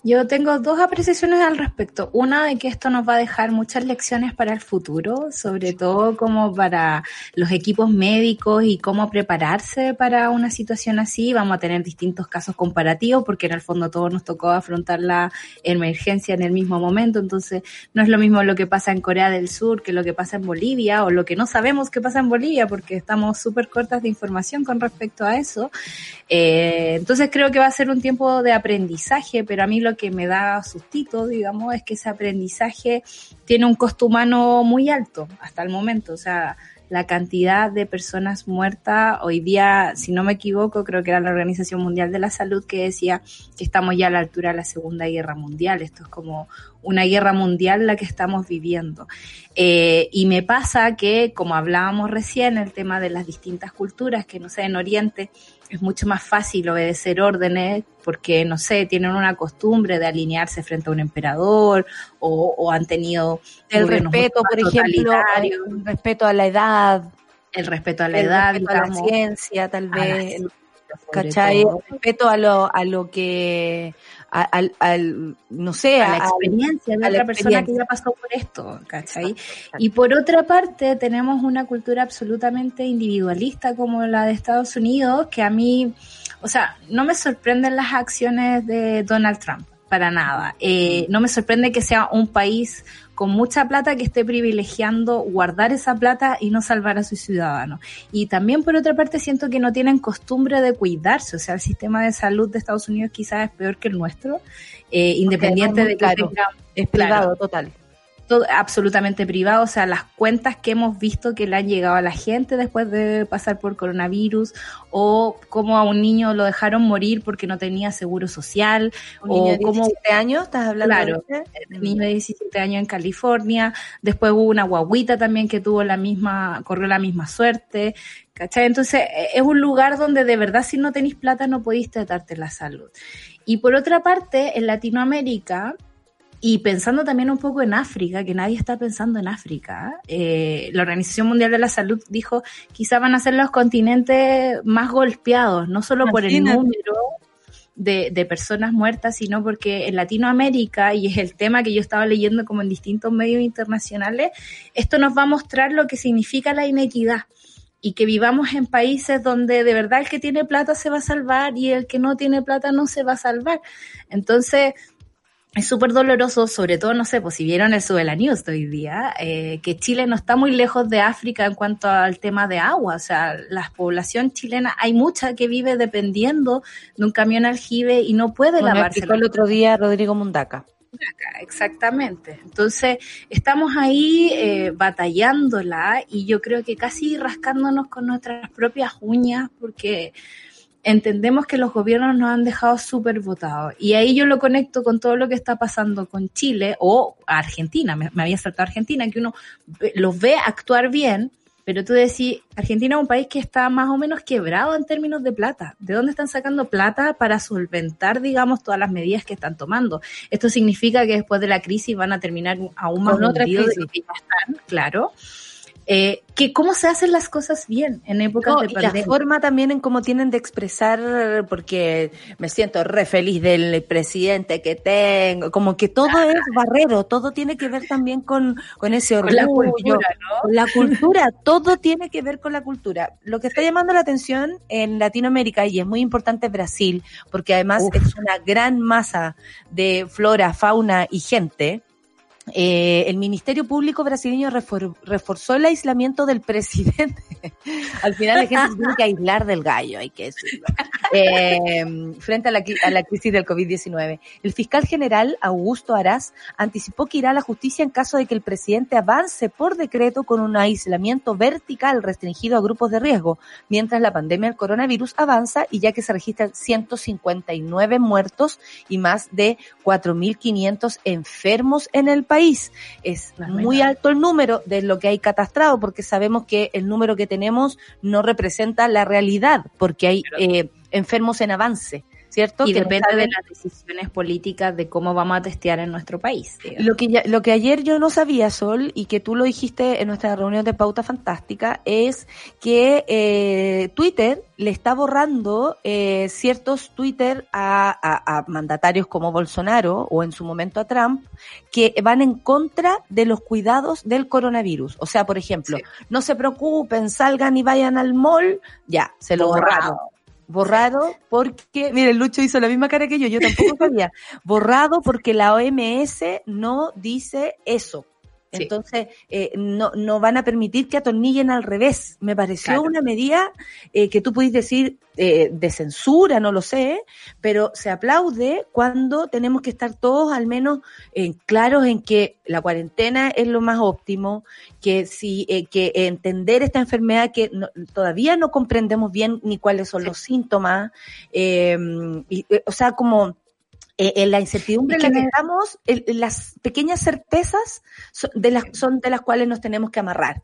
Yo tengo dos apreciaciones al respecto. Una de que esto nos va a dejar muchas lecciones para el futuro, sobre todo como para los equipos médicos y cómo prepararse para una situación así. Vamos a tener distintos casos comparativos porque en el fondo todos nos tocó afrontar la emergencia en el mismo momento. Entonces no es lo mismo lo que pasa en Corea del Sur que lo que pasa en Bolivia o lo que no sabemos que pasa en Bolivia porque estamos súper cortas de información con respecto a eso. Eh, entonces creo que va a ser un tiempo de aprendizaje, pero a mí lo que me da sustito, digamos, es que ese aprendizaje tiene un costo humano muy alto hasta el momento. O sea, la cantidad de personas muertas hoy día, si no me equivoco, creo que era la Organización Mundial de la Salud que decía que estamos ya a la altura de la Segunda Guerra Mundial. Esto es como una guerra mundial la que estamos viviendo. Eh, y me pasa que, como hablábamos recién, el tema de las distintas culturas, que no sé, en Oriente es mucho más fácil obedecer órdenes porque, no sé, tienen una costumbre de alinearse frente a un emperador o, o han tenido El respeto, por ejemplo, el respeto a la edad, el respeto a la el edad, respeto a la ciencia, tal vez, ¿cachai? todo. El respeto a lo, a lo que, al, al- no sé, a la a- experiencia de a la otra persona que ya pasó por esto, ¿cachai? Y por otra parte, tenemos una cultura absolutamente individualista como la de Estados Unidos, que a mí, o sea, no me sorprenden las acciones de Donald Trump, para nada. Eh, no me sorprende que sea un país con mucha plata que esté privilegiando guardar esa plata y no salvar a sus ciudadanos. Y también por otra parte siento que no tienen costumbre de cuidarse, o sea, el sistema de salud de Estados Unidos quizás es peor que el nuestro, eh, independiente de que tenga es claro. total. Todo absolutamente privado, o sea, las cuentas que hemos visto que le han llegado a la gente después de pasar por coronavirus, o cómo a un niño lo dejaron morir porque no tenía seguro social, Un niño de o cómo 17 años, ¿estás hablando Claro. de ese? el niño de 17 años en California, después hubo una guaguita también que tuvo la misma, corrió la misma suerte, ¿cachai? Entonces, eh, es un lugar donde de verdad si no tenéis plata no podéis tratarte la salud. Y por otra parte, en Latinoamérica, y pensando también un poco en África, que nadie está pensando en África, eh, la Organización Mundial de la Salud dijo, quizá van a ser los continentes más golpeados, no solo por el número de, de personas muertas, sino porque en Latinoamérica, y es el tema que yo estaba leyendo como en distintos medios internacionales, esto nos va a mostrar lo que significa la inequidad y que vivamos en países donde de verdad el que tiene plata se va a salvar y el que no tiene plata no se va a salvar. Entonces, es súper doloroso, sobre todo, no sé, pues si vieron el Sube la News de hoy día, eh, que Chile no está muy lejos de África en cuanto al tema de agua. O sea, la población chilena, hay mucha que vive dependiendo de un camión aljibe y no puede Bueno, lavarse el otro día Rodrigo Mundaca. exactamente. Entonces, estamos ahí eh, batallándola y yo creo que casi rascándonos con nuestras propias uñas porque entendemos que los gobiernos nos han dejado súper votados. Y ahí yo lo conecto con todo lo que está pasando con Chile o Argentina, me, me había saltado Argentina, que uno los ve actuar bien, pero tú decís, Argentina es un país que está más o menos quebrado en términos de plata. ¿De dónde están sacando plata para solventar, digamos, todas las medidas que están tomando? Esto significa que después de la crisis van a terminar aún más hundidos de lo que ya están, claro. Eh, que cómo se hacen las cosas bien en épocas No, de y la pandemia. forma también en cómo tienen de expresar, porque me siento re feliz del presidente que tengo, como que todo es barrero, todo tiene que ver también con, con ese Con orgullo, la cultura, ¿no? con la cultura, todo tiene que ver con la cultura. Lo que está llamando la atención en Latinoamérica, y es muy importante Brasil, porque además Uf. es una gran masa de flora, fauna y gente, eh, el Ministerio Público brasileño refor- reforzó el aislamiento del presidente. Al final la gente se tiene que aislar del gallo, hay que decirlo. Eh, frente a la, a crisis del COVID-19. El fiscal general Augusto Arás anticipó que irá a la justicia en caso de que el presidente avance por decreto con un aislamiento vertical restringido a grupos de riesgo, mientras la pandemia del coronavirus avanza y ya que se registran 159 muertos y más de 4.500 enfermos en el país. Es La muy alto el número de lo que hay catastrado porque sabemos que el número que tenemos no representa la realidad porque hay eh, enfermos en avance, ¿cierto? Y Que no depende de las decisiones políticas de cómo vamos a testear en nuestro país. digamos. Lo que, ya- lo que ayer yo no sabía, Sol, y que tú lo dijiste en nuestra reunión de Pauta Fantástica, es que eh, Twitter le está borrando eh, ciertos Twitter a, a- a mandatarios como Bolsonaro o en su momento a Trump, que van en contra de los cuidados del coronavirus. O sea, por ejemplo, Sí. no se preocupen, salgan y vayan al mall, ya, se lo borraron. Borrado porque, mire, Lucho hizo la misma cara que yo, yo tampoco sabía. Borrado porque la OMS no dice eso. Sí. Entonces, eh, no, no van a permitir que atornillen al revés. Me pareció Claro. una medida eh, que tú pudiste decir eh, de censura, no lo sé, pero se aplaude cuando tenemos que estar todos al menos eh, claros en que la cuarentena es lo más óptimo, que si eh, que entender esta enfermedad que no- todavía no comprendemos bien ni cuáles son los síntomas, eh, y, o sea, como eh, en la incertidumbre en la que me- estamos, el- las pequeñas certezas son de las, son de las cuales nos tenemos que amarrar.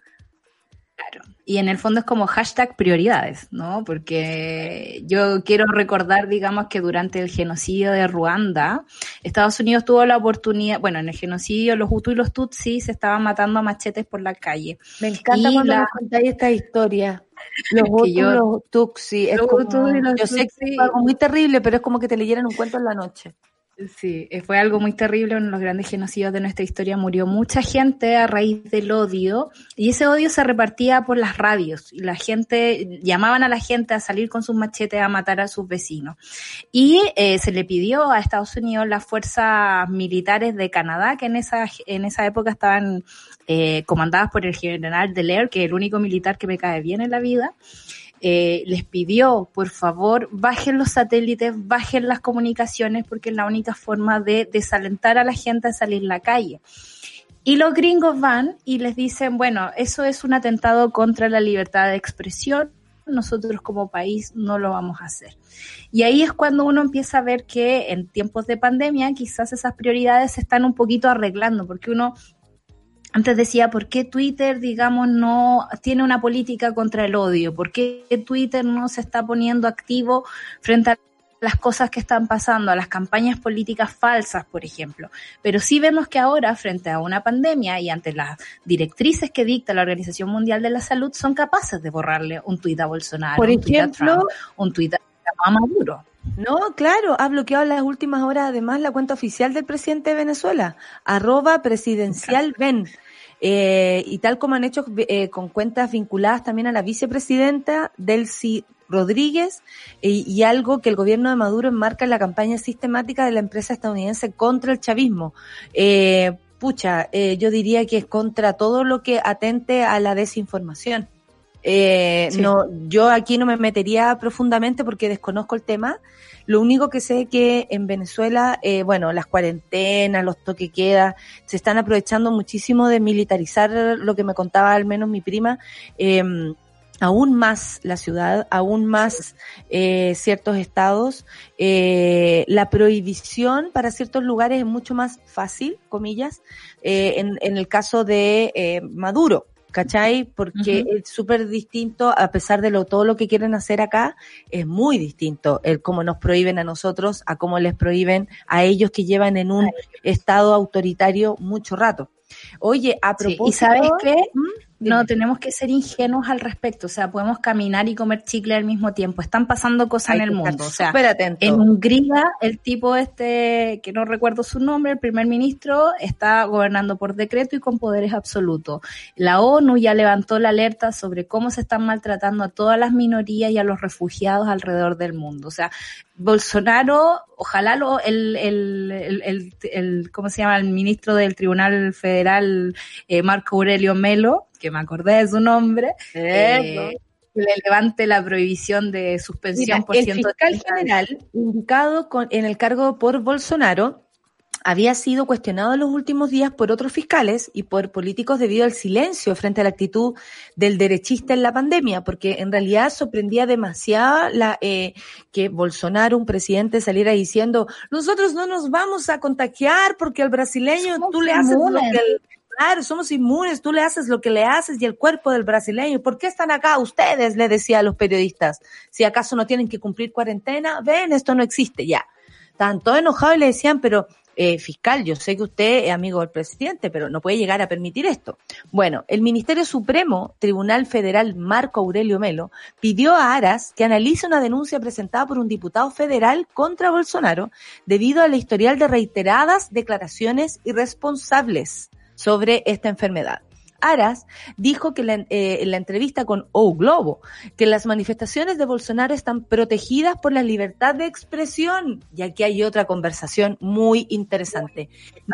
Claro. Y en el fondo es como hashtag prioridades, ¿no? Porque yo quiero recordar, digamos, que durante el genocidio de Ruanda, Estados Unidos tuvo la oportunidad, bueno, en el genocidio los Hutu y los Tutsi se estaban matando a machetes por la calle. Me encanta Y cuando la- nos contáis esta historia. Los que Hutu, yo- los Tuxi, es como- yo sé que es algo muy terrible, pero es como que te leyeran un cuento en la noche. Sí, eh, fue algo muy terrible, uno de los grandes genocidios de nuestra historia. Murió mucha gente a raíz del odio y ese odio se repartía por las radios y la gente, llamaban a la gente a salir con sus machetes a matar a sus vecinos. Y eh, se le pidió a Estados Unidos las fuerzas militares de Canadá, que en esa, en esa época estaban eh, comandadas por el general Delaire, que es el único militar que me cae bien en la vida, eh, les pidió, por favor, bajen los satélites, bajen las comunicaciones, porque es la única forma de desalentar a la gente a salir a la calle. Y los gringos van y les dicen, bueno, eso es un atentado contra la libertad de expresión, nosotros como país no lo vamos a hacer. Y ahí es cuando uno empieza a ver que en tiempos de pandemia quizás esas prioridades se están un poquito arreglando, porque uno antes decía, ¿por qué Twitter, digamos, no tiene una política contra el odio? ¿Por qué Twitter no se está poniendo activo frente a las cosas que están pasando, a las campañas políticas falsas, por ejemplo? Pero sí vemos que ahora, frente a una pandemia y ante las directrices que dicta la Organización Mundial de la Salud, son capaces de borrarle un tuit a Bolsonaro, Por un tuit a ejemplo, Trump, un tuit a a Maduro. No, claro, ha bloqueado en las últimas horas además la cuenta oficial del presidente de Venezuela, arroba presidencial. Eh, y tal como han hecho eh, con cuentas vinculadas también a la vicepresidenta Delcy Rodríguez y, y algo que el gobierno de Maduro enmarca en la campaña sistemática de la empresa estadounidense contra el chavismo. Eh, pucha, eh, yo diría que es contra todo lo que atente a la desinformación. Eh, Sí. no, yo aquí no me metería profundamente porque desconozco el tema. Lo único que sé es que en Venezuela, eh, bueno, las cuarentenas, los toque queda, se están aprovechando muchísimo de militarizar lo que me contaba al menos mi prima. eh, aún más la ciudad, aún más eh, ciertos estados. Eh, la prohibición para ciertos lugares es mucho más fácil, comillas, eh, en, en el caso de eh, Maduro. ¿Cachai? Porque es súper distinto, a pesar de lo, todo lo que quieren hacer acá, es muy distinto el cómo nos prohíben a nosotros, a cómo les prohíben a ellos que llevan en un estado autoritario mucho rato. Oye, a Sí, propósito... ¿Y sabes qué? ¿Mm? No tenemos que ser ingenuos al respecto, o sea, podemos caminar y comer chicle al mismo tiempo. Están pasando cosas Hay en el mundo, o sea, en Hungría el tipo este, que no recuerdo su nombre, el primer ministro, está gobernando por decreto y con poderes absolutos. La ONU ya levantó la alerta sobre cómo se están maltratando a todas las minorías y a los refugiados alrededor del mundo. O sea, Bolsonaro, ojalá lo, el, el, el, el- el- ¿cómo se llama? El ministro del Tribunal Federal, eh, Marco Aurelio Melo, que me acordé de su nombre, eh, le levante la prohibición de suspensión Mira, por el ciento fiscal general indicado con, en el cargo por Bolsonaro había sido cuestionado en los últimos días por otros fiscales y por políticos debido al silencio frente a la actitud del derechista en la pandemia, porque en realidad sorprendía demasiado la, eh, que Bolsonaro, un presidente, saliera diciendo, nosotros no nos vamos a contagiar porque al brasileño Somos tú le haces lo inmunes". que... el- Claro, somos inmunes, tú le haces lo que le haces y el cuerpo del brasileño. ¿Por qué están acá ustedes? Le decía a los periodistas. Si acaso no tienen que cumplir cuarentena, ven, esto no existe ya. Estaban todos enojados y le decían, pero eh, fiscal, yo sé que usted es amigo del presidente, pero no puede llegar a permitir esto. Bueno, el Ministerio Supremo, Tribunal Federal Marco Aurelio Melo, pidió a Aras que analice una denuncia presentada por un diputado federal contra Bolsonaro debido al historial de reiteradas declaraciones irresponsables sobre esta enfermedad. Aras dijo que la- eh, en la entrevista con O Globo que las manifestaciones de Bolsonaro están protegidas por la libertad de expresión. Y aquí hay otra conversación muy interesante.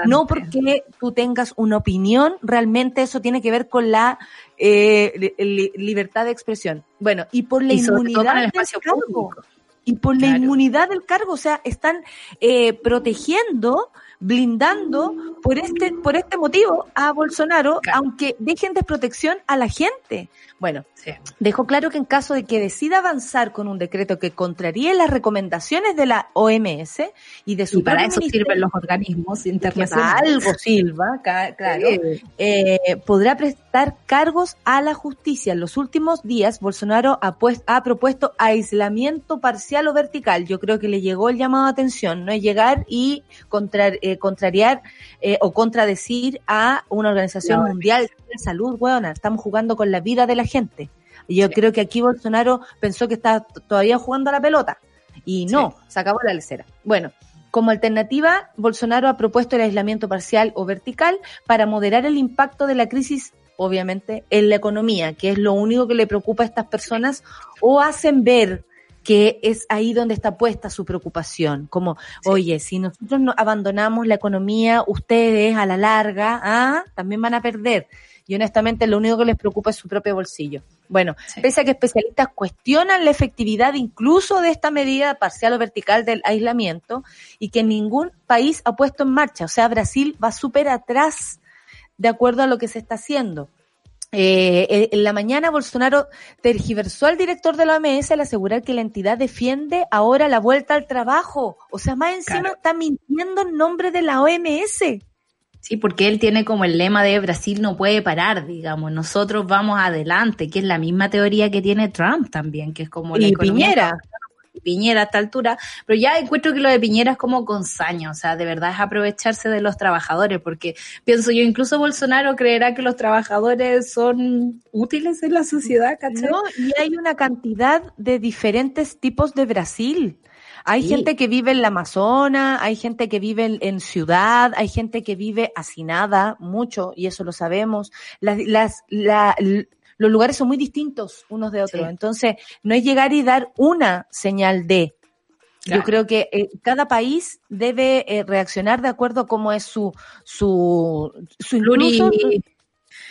No porque tú tengas una opinión, realmente eso tiene que ver con la eh, li- li- libertad de expresión. Bueno, y por la Y inmunidad el del espacio cargo. público. Y por la inmunidad del cargo, o sea, están eh, protegiendo, blindando por este, por este motivo a Bolsonaro, Claro. aunque dejen desprotección a la gente. Bueno, Sí. dejó claro que en caso de que decida avanzar con un decreto que contraríe las recomendaciones de la OMS y de su Y para eso sirven los organismos internacionales. algo sirva, ca- claro, Sí. eh, podrá prestar cargos a la justicia. En los últimos días, Bolsonaro ha, pues- ha propuesto aislamiento parcial o vertical. Yo creo que le llegó el llamado de atención, no es llegar y contra- eh, contrariar eh, o contradecir a una organización mundial de salud, weona. Estamos jugando con la vida de la gente. Y yo Sí. creo que aquí Bolsonaro pensó que estaba todavía jugando a la pelota. Y no, se acabó la lecera. Bueno, Como alternativa, Bolsonaro ha propuesto el aislamiento parcial o vertical para moderar el impacto de la crisis, obviamente, en la economía, que es lo único que le preocupa a estas personas o hacen ver que es ahí donde está puesta su preocupación. Como, oye, si nosotros no abandonamos la economía, ustedes a la larga, ¿ah? también van a perder. Y honestamente lo único que les preocupa es su propio bolsillo. Bueno, Sí. pese a que especialistas cuestionan la efectividad incluso de esta medida parcial o vertical del aislamiento y que ningún país ha puesto en marcha. O sea, Brasil va súper atrás de acuerdo a lo que se está haciendo. Eh, eh, en la mañana Bolsonaro tergiversó al director de la OMS al asegurar que la entidad defiende ahora la vuelta al trabajo. O sea, más encima Claro. está mintiendo en nombre de la OMS. Sí, porque él tiene como el lema de Brasil no puede parar, digamos, nosotros vamos adelante, que es la misma teoría que tiene Trump también, que es como la Y economía- Piñera. Piñera a esta altura, pero ya encuentro que lo de Piñera es como con saña, o sea, de verdad es aprovecharse de los trabajadores, porque pienso yo, incluso Bolsonaro creerá que los trabajadores son útiles en la sociedad, ¿cachai? No, y hay una cantidad de diferentes tipos de Brasil. Hay Sí. gente que vive en la Amazona, hay gente que vive en, en ciudad, hay gente que vive hacinada, mucho, y eso lo sabemos. Las, las, la- los lugares son muy distintos unos de otros. Sí. Entonces, no es llegar y dar una señal de. Claro. Yo creo que eh, cada país debe eh, reaccionar de acuerdo a cómo es su, su, su Pluri- incluso,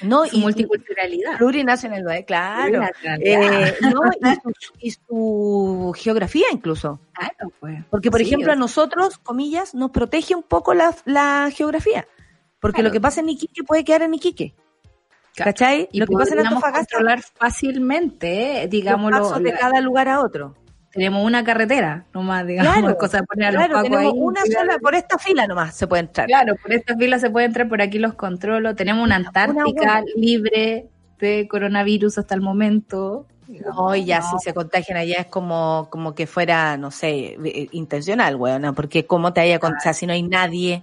no, su y- multiculturalidad. plurinacionalidad, claro. Plurinacionalidad. Eh, no, y, su, y su geografía incluso. Claro, pues. Porque, por Sí, ejemplo, o a nosotros, comillas, nos protege un poco la, la geografía. Porque Claro. lo que pasa en Iquique puede quedar en Iquique. ¿Cachai? Y lo que pasa en Antofagasta, controlar fácilmente, eh, los digámoslo, pasos de cada lugar a otro. Tenemos una carretera, nomás, digamos, Claro, cosa de poner a los Claro, pacos tenemos ahí, una sola, por esta fila nomás se puede entrar. Claro, por esta fila se puede entrar, por aquí los controlo. Tenemos una Antártica buena. libre de coronavirus hasta el momento. No, ya No. si se contagian allá es como, como que fuera, no sé, eh, intencional, weón, porque cómo te haya contagiado, si no hay nadie,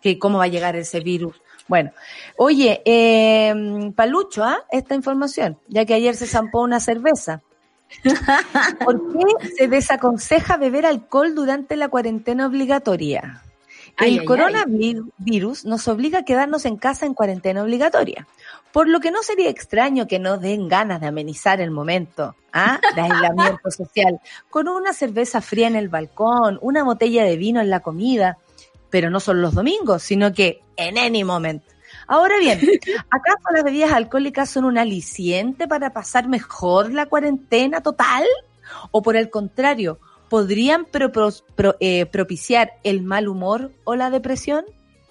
que cómo va a llegar ese virus. Bueno, oye, eh, Palucho, ¿ah? Esta información, ya que ayer se zampó una cerveza. ¿Por qué se desaconseja beber alcohol durante la cuarentena obligatoria? Ay, El ay, coronavirus nos obliga a quedarnos en casa en cuarentena obligatoria, por lo que no sería extraño que nos den ganas de amenizar el momento ¿ah? de aislamiento social con una cerveza fría en el balcón, una botella de vino en la comida, pero no solo los domingos, sino que en any moment. Ahora bien, ¿acaso las bebidas alcohólicas son un aliciente para pasar mejor la cuarentena total? ¿O por el contrario, podrían pro- pro- pro- eh, propiciar el mal humor o la depresión?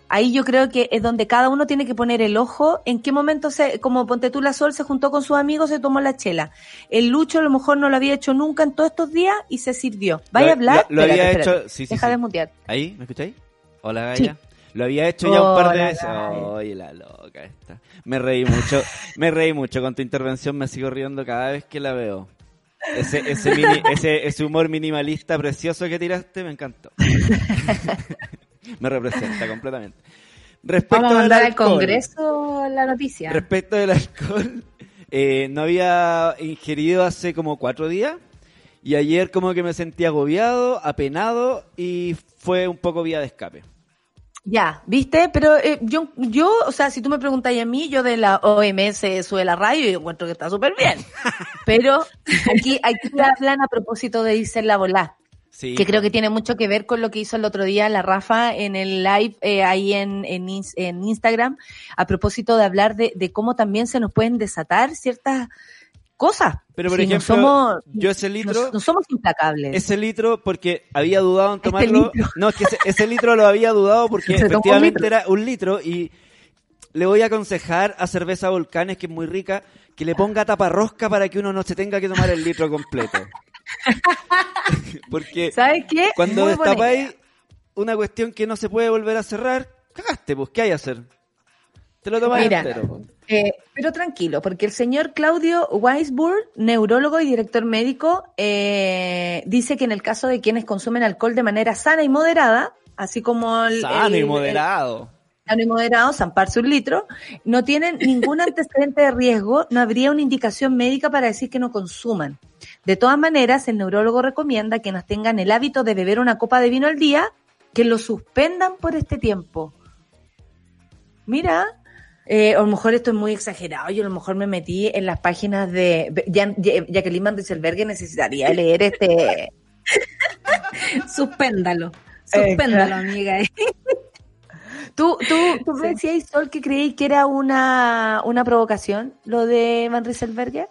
Ahí yo creo que es donde cada uno tiene que poner el ojo en qué momento se, como Ponte tú la Sol se juntó con sus amigos, se tomó la chela. El Lucho a lo mejor no lo había hecho nunca en todos estos días y se sirvió. ¿Vaya a hablar? Lo, lo Espérate, había espérate. hecho. Sí, sí, Deja sí. de mutear. ¿Ahí? ¿Me escucháis? Hola, Sí. Lo había hecho ya un par de veces. Oye, la loca esta. Me reí mucho. me reí mucho con tu intervención. Me sigo riendo cada vez que la veo. Ese, ese, mini- ese, ese humor minimalista precioso que tiraste me encantó. me representa completamente. Respecto Vamos a mandar al Congreso la noticia. Respecto del alcohol, eh, no había ingerido hace como cuatro días y ayer como que me sentí agobiado, apenado y fue un poco vía de escape. Ya, ¿viste? Pero eh, yo, yo, o sea, si tú me preguntas a mí, yo de la OMS sube la radio y encuentro que está súper bien. Pero aquí, aquí hablan a propósito de irse en la volá, Sí, que creo que tiene mucho que ver con lo que hizo el otro día la Rafa en el live eh, ahí en, en, en Instagram, a propósito de hablar de, de cómo también se nos pueden desatar ciertas cosas. Pero por Si no ejemplo, somos, yo ese litro, no somos implacables. ese litro porque había dudado en Este tomarlo. No, es que ese, ese litro lo había dudado porque un efectivamente era un litro y le voy a aconsejar a Cerveza Volcanes, que es muy rica, que le ponga taparrosca para que uno no se tenga que tomar el litro completo. porque ¿Sabes qué? Cuando destapáis una cuestión que no se puede volver a cerrar, cagaste, pues, ¿qué hay a hacer? Te lo tomas Mira, entero. Eh, pero tranquilo, porque el señor Claudio Weisburg, neurólogo y director médico, eh, dice que en el caso de quienes consumen alcohol de manera sana y moderada, así como el, Sano el- y el- moderado. sano y moderado, zamparse un litro, no tienen ningún antecedente de riesgo, no habría una indicación médica para decir que no consuman. De todas maneras, el neurólogo recomienda que nos tengan el hábito de beber una copa de vino al día, que lo suspendan por este tiempo. Mira, eh, a lo mejor esto es muy exagerado. Yo a lo mejor me metí en las páginas de ya, ya, Jacqueline Van Rieselberghe necesitaría leer este. Suspéndalo. Suspéndalo, amiga. ¿Tú, tú, tú me decías, Sol, que creí que era una, una provocación lo de Van Rieselberghe?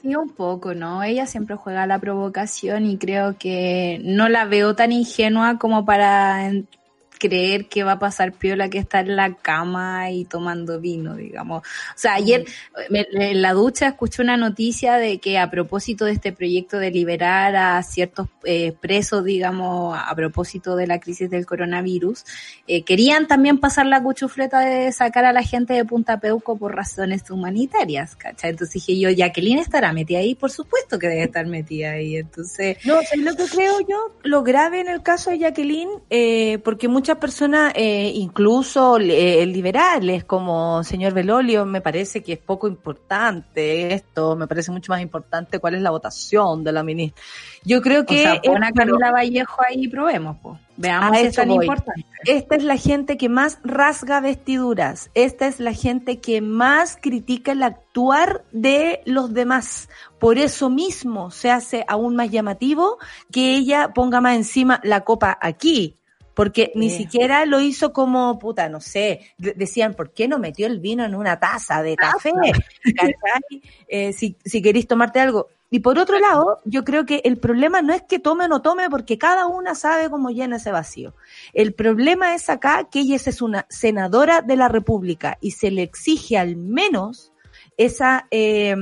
Sí, un poco, ¿no? Ella siempre juega a la provocación y creo que no la veo tan ingenua como para creer que va a pasar piola que está en la cama y tomando vino, digamos. O sea, ayer me- en la ducha escuché una noticia de que a propósito de este proyecto de liberar a ciertos eh, presos, digamos, a propósito de la crisis del coronavirus, eh, querían también pasar la cuchufleta de sacar a la gente de Punta Peuco por razones humanitarias, ¿cachai? Entonces dije yo, Jacqueline estará metida ahí, por supuesto que debe estar metida ahí, entonces... No, es lo que creo yo, lo grave en el caso de Jacqueline, eh, porque muchas personas, eh, incluso eh, liberales como señor Belolio, me parece que es poco importante esto, me parece mucho más importante cuál es la votación de la ministra. Yo creo O que sea, pon a es- Camila Vallejo ahí y probemos, pues. Veamos si es tan voy. importante. Esta es la gente que más rasga vestiduras. Esta es la gente que más critica el actuar de los demás. Por eso mismo se hace aún más llamativo que ella ponga más encima la copa aquí. Porque ni Sí. siquiera lo hizo como, puta, no sé, de- decían, ¿por qué no metió el vino en una taza de café? Eh, si, si queréis tomarte algo. Y por otro lado, yo creo que el problema no es que tome o no tome, porque cada una sabe cómo llena ese vacío. El problema es acá que ella es una senadora de la República y se le exige al menos esa eh,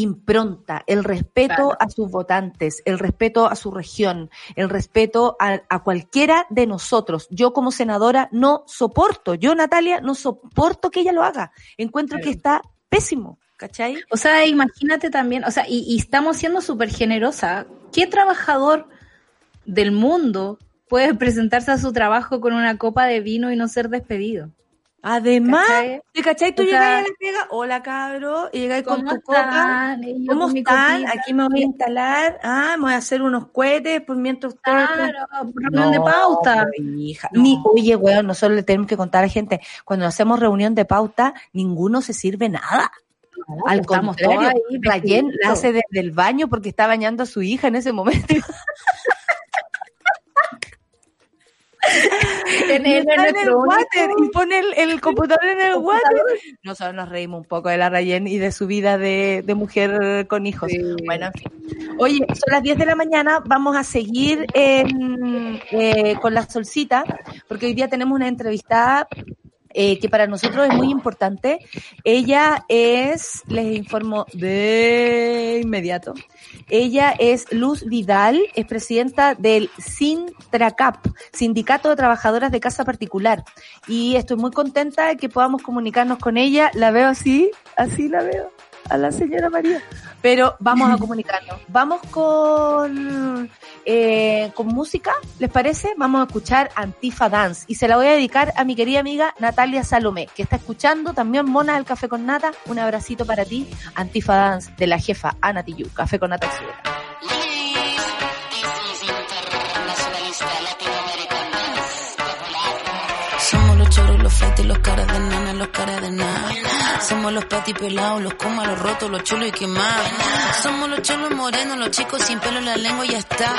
impronta, el respeto Claro. a sus votantes, el respeto a su región, el respeto a, a cualquiera de nosotros. Yo como senadora no soporto, yo Natalia no soporto que ella lo haga. Encuentro Claro. que está pésimo, ¿cachai? O sea, imagínate también, o sea, y, y estamos siendo súper generosa. ¿Qué trabajador del mundo puede presentarse a su trabajo con una copa de vino y no ser despedido? Además, ¿Cachai? ¿te cachai? Tú O llegas sea, a la pega, hola cabro, y con ¿Cómo tu copa. ¿Cómo están? Aquí me voy a instalar. Ah, me voy a hacer unos cohetes por mientras ustedes. Claro, reunión de pauta. pues, hija. No. Ni, oye, weón, nosotros le tenemos que contar a la gente, cuando hacemos reunión de pauta, ninguno se sirve nada. Al estamos contrario, Rayen la hace desde el baño porque está bañando a su hija en ese momento. En, el water y pone el, el computador en el water. Nosotros nos reímos un poco de la Rayen y de su vida de, de mujer con hijos. Sí. Bueno, en fin. Oye, son las 10 de la mañana, vamos a seguir en, eh, con la solcita, porque hoy día tenemos una entrevistada eh, que para nosotros es muy importante. Ella es, les informo de inmediato, ella es Luz Vidal, es presidenta del Sintracap, Sindicato de Trabajadoras de Casa Particular. Y estoy muy contenta de que podamos comunicarnos con ella. La veo así, así la veo, a la señora María. Pero vamos a comunicarnos. Vamos con, eh, con música, ¿les parece? Vamos a escuchar Antifa Dance. Y se la voy a dedicar a mi querida amiga Natalia Salomé, que está escuchando también Mona del Café con Nata. Un abracito para ti, Antifa Dance, de la jefa Ana Tiyu, Café con Nata Exuera. Los caras de nana, los caras de nada. Somos los patis pelados, los comas, los rotos, los chulos y quemados. Somos los cholos morenos, los chicos sin pelo la lengua y ya está.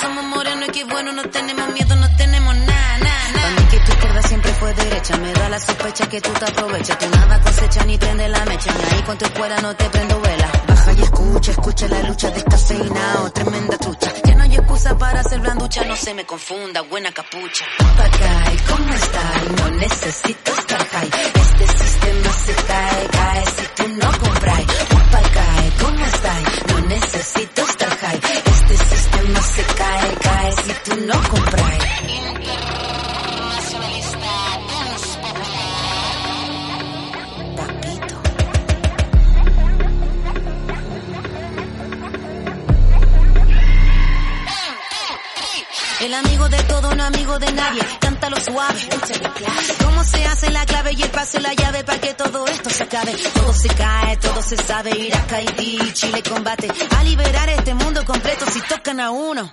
Somos morenos y qué bueno, no tenemos miedo, no tenemos nada, nada, nada. Para mí que tu izquierda siempre fue derecha, me da la sospecha que tú te aprovechas. Tú nada cosecha ni prende la mecha, ni ahí con tu escuela no te prendo vela. Escucha, escucha la lucha descafeinado, tremenda trucha. Ya no hay excusa para hacer blanducha, no se me confunda, buena capucha. ¿cómo está? No necesito estar high. Este sistema se cae, cae si tú no compras. ¿cómo está? No necesito de nadie. Cántalo suave. ¿Cómo se hace la clave y el paso y la llave para que todo esto se acabe? Todo se cae, todo se sabe. Irak, Haití, Chile combate. A liberar este mundo completo si tocan a uno.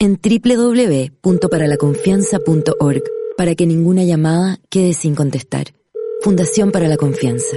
en www.paralaconfianza.org para que ninguna llamada quede sin contestar. Fundación para la Confianza.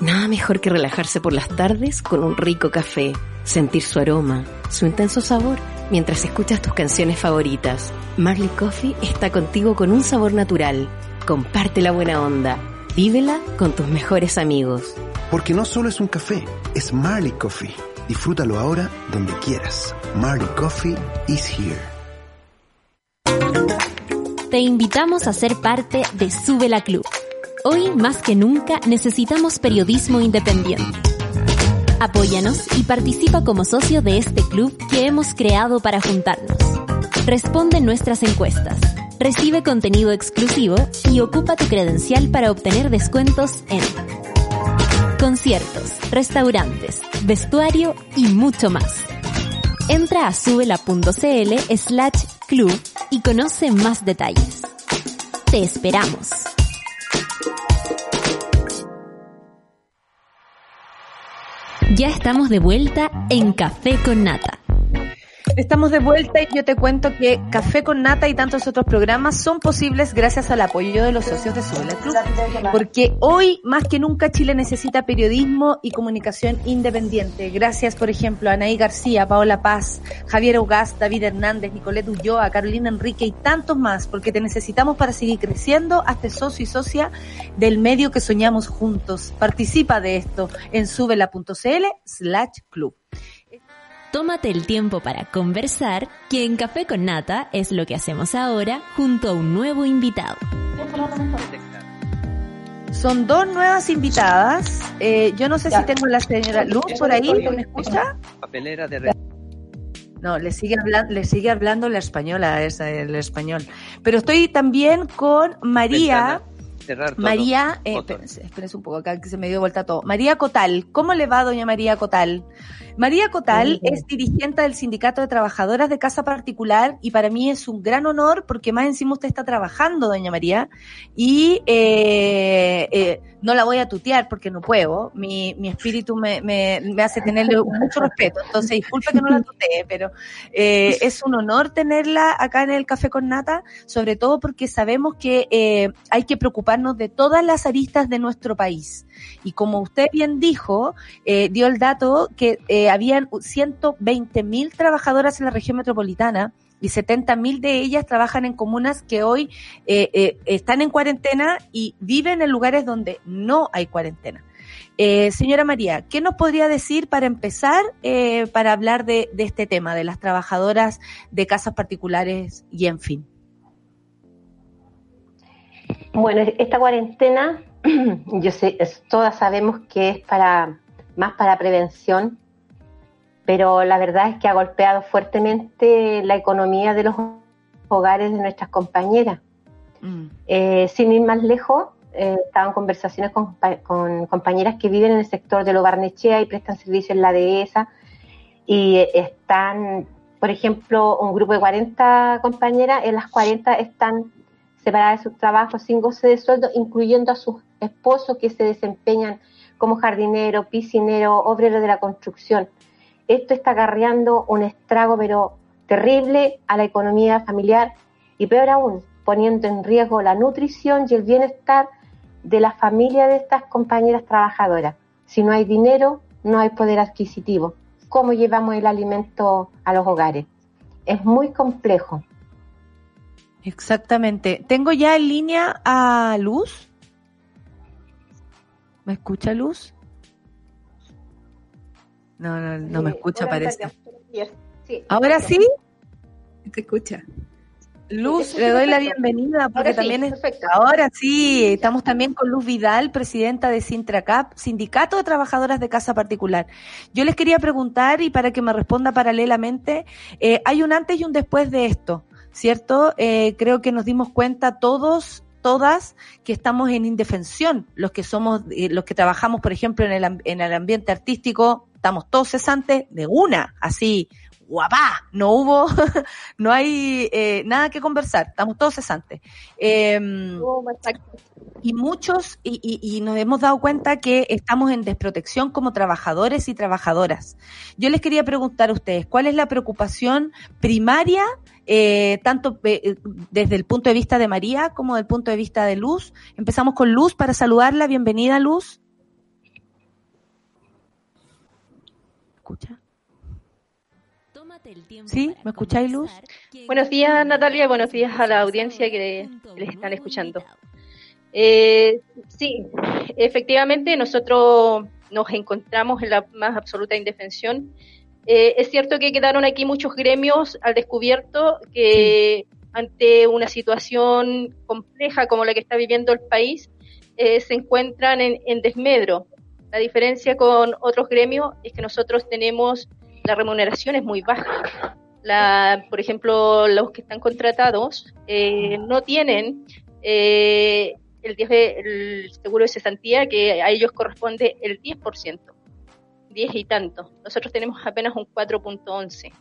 Nada mejor que relajarse por las tardes con un rico café, sentir su aroma, su intenso sabor, mientras escuchas tus canciones favoritas. Marley Coffee está contigo con un sabor natural. Comparte la buena onda. Vívela con tus mejores amigos. Porque no solo es un café, es Marley Coffee. Disfrútalo ahora donde quieras. Marley Coffee is here. Te invitamos a ser parte de Sube la Club. Hoy más que nunca necesitamos periodismo independiente. Apóyanos y participa como socio de este club que hemos creado para juntarnos. Responde nuestras encuestas, recibe contenido exclusivo y ocupa tu credencial para obtener descuentos en conciertos, restaurantes, vestuario y mucho más. Entra a subela.cl slash club y conoce más detalles. Te esperamos. Ya estamos de vuelta en Café con Nata. Estamos de vuelta y yo te cuento que Café con Nata y tantos otros programas son posibles gracias al apoyo de los socios de Subela Club. Porque hoy más que nunca Chile necesita periodismo y comunicación independiente. Gracias, por ejemplo, a Anaí García, Paola Paz, Javier Ugaz, David Hernández, Nicolette Ulloa, Carolina Enrique y tantos más, porque te necesitamos para seguir creciendo hasta socio y socia del medio que soñamos juntos. Participa de esto en subela.cl slash club. Tómate el tiempo para conversar, que en Café con Nata es lo que hacemos ahora junto a un nuevo invitado. Son dos nuevas invitadas. Eh, yo no sé si tengo la señora Luz por ahí, ¿me escucha? Papelera de No, le sigue hablando, le sigue hablando la española, esa, el español. Pero estoy también con María. cerrar todo. María, eh, espérense un poco acá que se me dio vuelta todo. María Cotal, ¿cómo le va doña María Cotal? María Cotal es dirigente del Sindicato de Trabajadoras de Casa Particular y para mí es un gran honor porque más encima usted está trabajando, doña María, y eh, eh, no la voy a tutear porque no puedo. Mi, mi espíritu me, me, me hace tenerle mucho respeto, entonces disculpe que no la tutee, pero eh, es un honor tenerla acá en el Café con Nata, sobre todo porque sabemos que eh, hay que preocuparnos de todas las aristas de nuestro país. Y como usted bien dijo, eh, dio el dato que eh, habían 120 mil trabajadoras en la región metropolitana y 70 mil de ellas trabajan en comunas que hoy eh, eh, están en cuarentena y viven en lugares donde no hay cuarentena. Eh, señora María, ¿qué nos podría decir para empezar, para hablar de este tema, de las trabajadoras de casas particulares y en fin? Bueno, esta cuarentena, yo sé, es- todas sabemos que es para más para prevención, pero la verdad es que ha golpeado fuertemente la economía de los hogares de nuestras compañeras. Eh, sin ir más lejos, eh, estaba en conversaciones con, compa- con compañeras que viven en el sector de lo Barnechea y prestan servicio en la dehesa y están, por ejemplo, un grupo de 40 compañeras, en las 40 están separadas de sus trabajos sin goce de sueldo, incluyendo a sus esposos que se desempeñan como jardinero, piscinero, obrero de la construcción. Esto está acarreando un estrago pero terrible a la economía familiar y peor aún, poniendo en riesgo la nutrición y el bienestar de la familia de estas compañeras trabajadoras. Si no hay dinero, no hay poder adquisitivo. ¿Cómo llevamos el alimento a los hogares? Es muy complejo. Exactamente. Tengo ya en línea a Luz. ¿Me escucha Luz? No, no, no me escucha, parece. ¿Ahora sí? Te escucha. Luz, le doy la bienvenida porque Ahora sí, también es, perfecto. ahora sí, estamos también con Luz Vidal, presidenta de Sintracap, Sindicato de Trabajadoras de Casa Particular. Yo les quería preguntar y para que me responda paralelamente, eh, hay un antes y un después de esto, ¿cierto? Eh, creo que nos dimos cuenta todos todas que estamos en indefensión, los que somos, eh, los que trabajamos, por ejemplo, en el, en el ambiente artístico, estamos todos cesantes de una, así, guapá, no hubo, no hay eh, nada que conversar, estamos todos cesantes. Em, y muchos, y, y- y nos hemos dado cuenta que estamos en desprotección como trabajadores y trabajadoras. Yo les quería preguntar a ustedes, ¿cuál es la preocupación primaria, eh, tanto eh, desde el punto de vista de María como del punto de vista de Luz? Empezamos con Luz para saludarla. Bienvenida, Luz. ¿Escucha? ¿Sí? ¿Me escucháis, Luz? Buenos días, Natalia, y buenos días a la audiencia que les están escuchando. Eh, sí, efectivamente, nosotros nos encontramos en la más absoluta indefensión. Eh, es cierto que quedaron aquí muchos gremios al descubierto que ante una situación compleja como la que está viviendo el país, eh, se encuentran en, en desmedro. La diferencia con otros gremios es que nosotros tenemos la remuneración es muy baja. La, por ejemplo, los que están contratados eh, no tienen eh, el, 10 de- el seguro de cesantía que a ellos corresponde el 10%, 10 y tanto. Nosotros tenemos apenas un 4.11.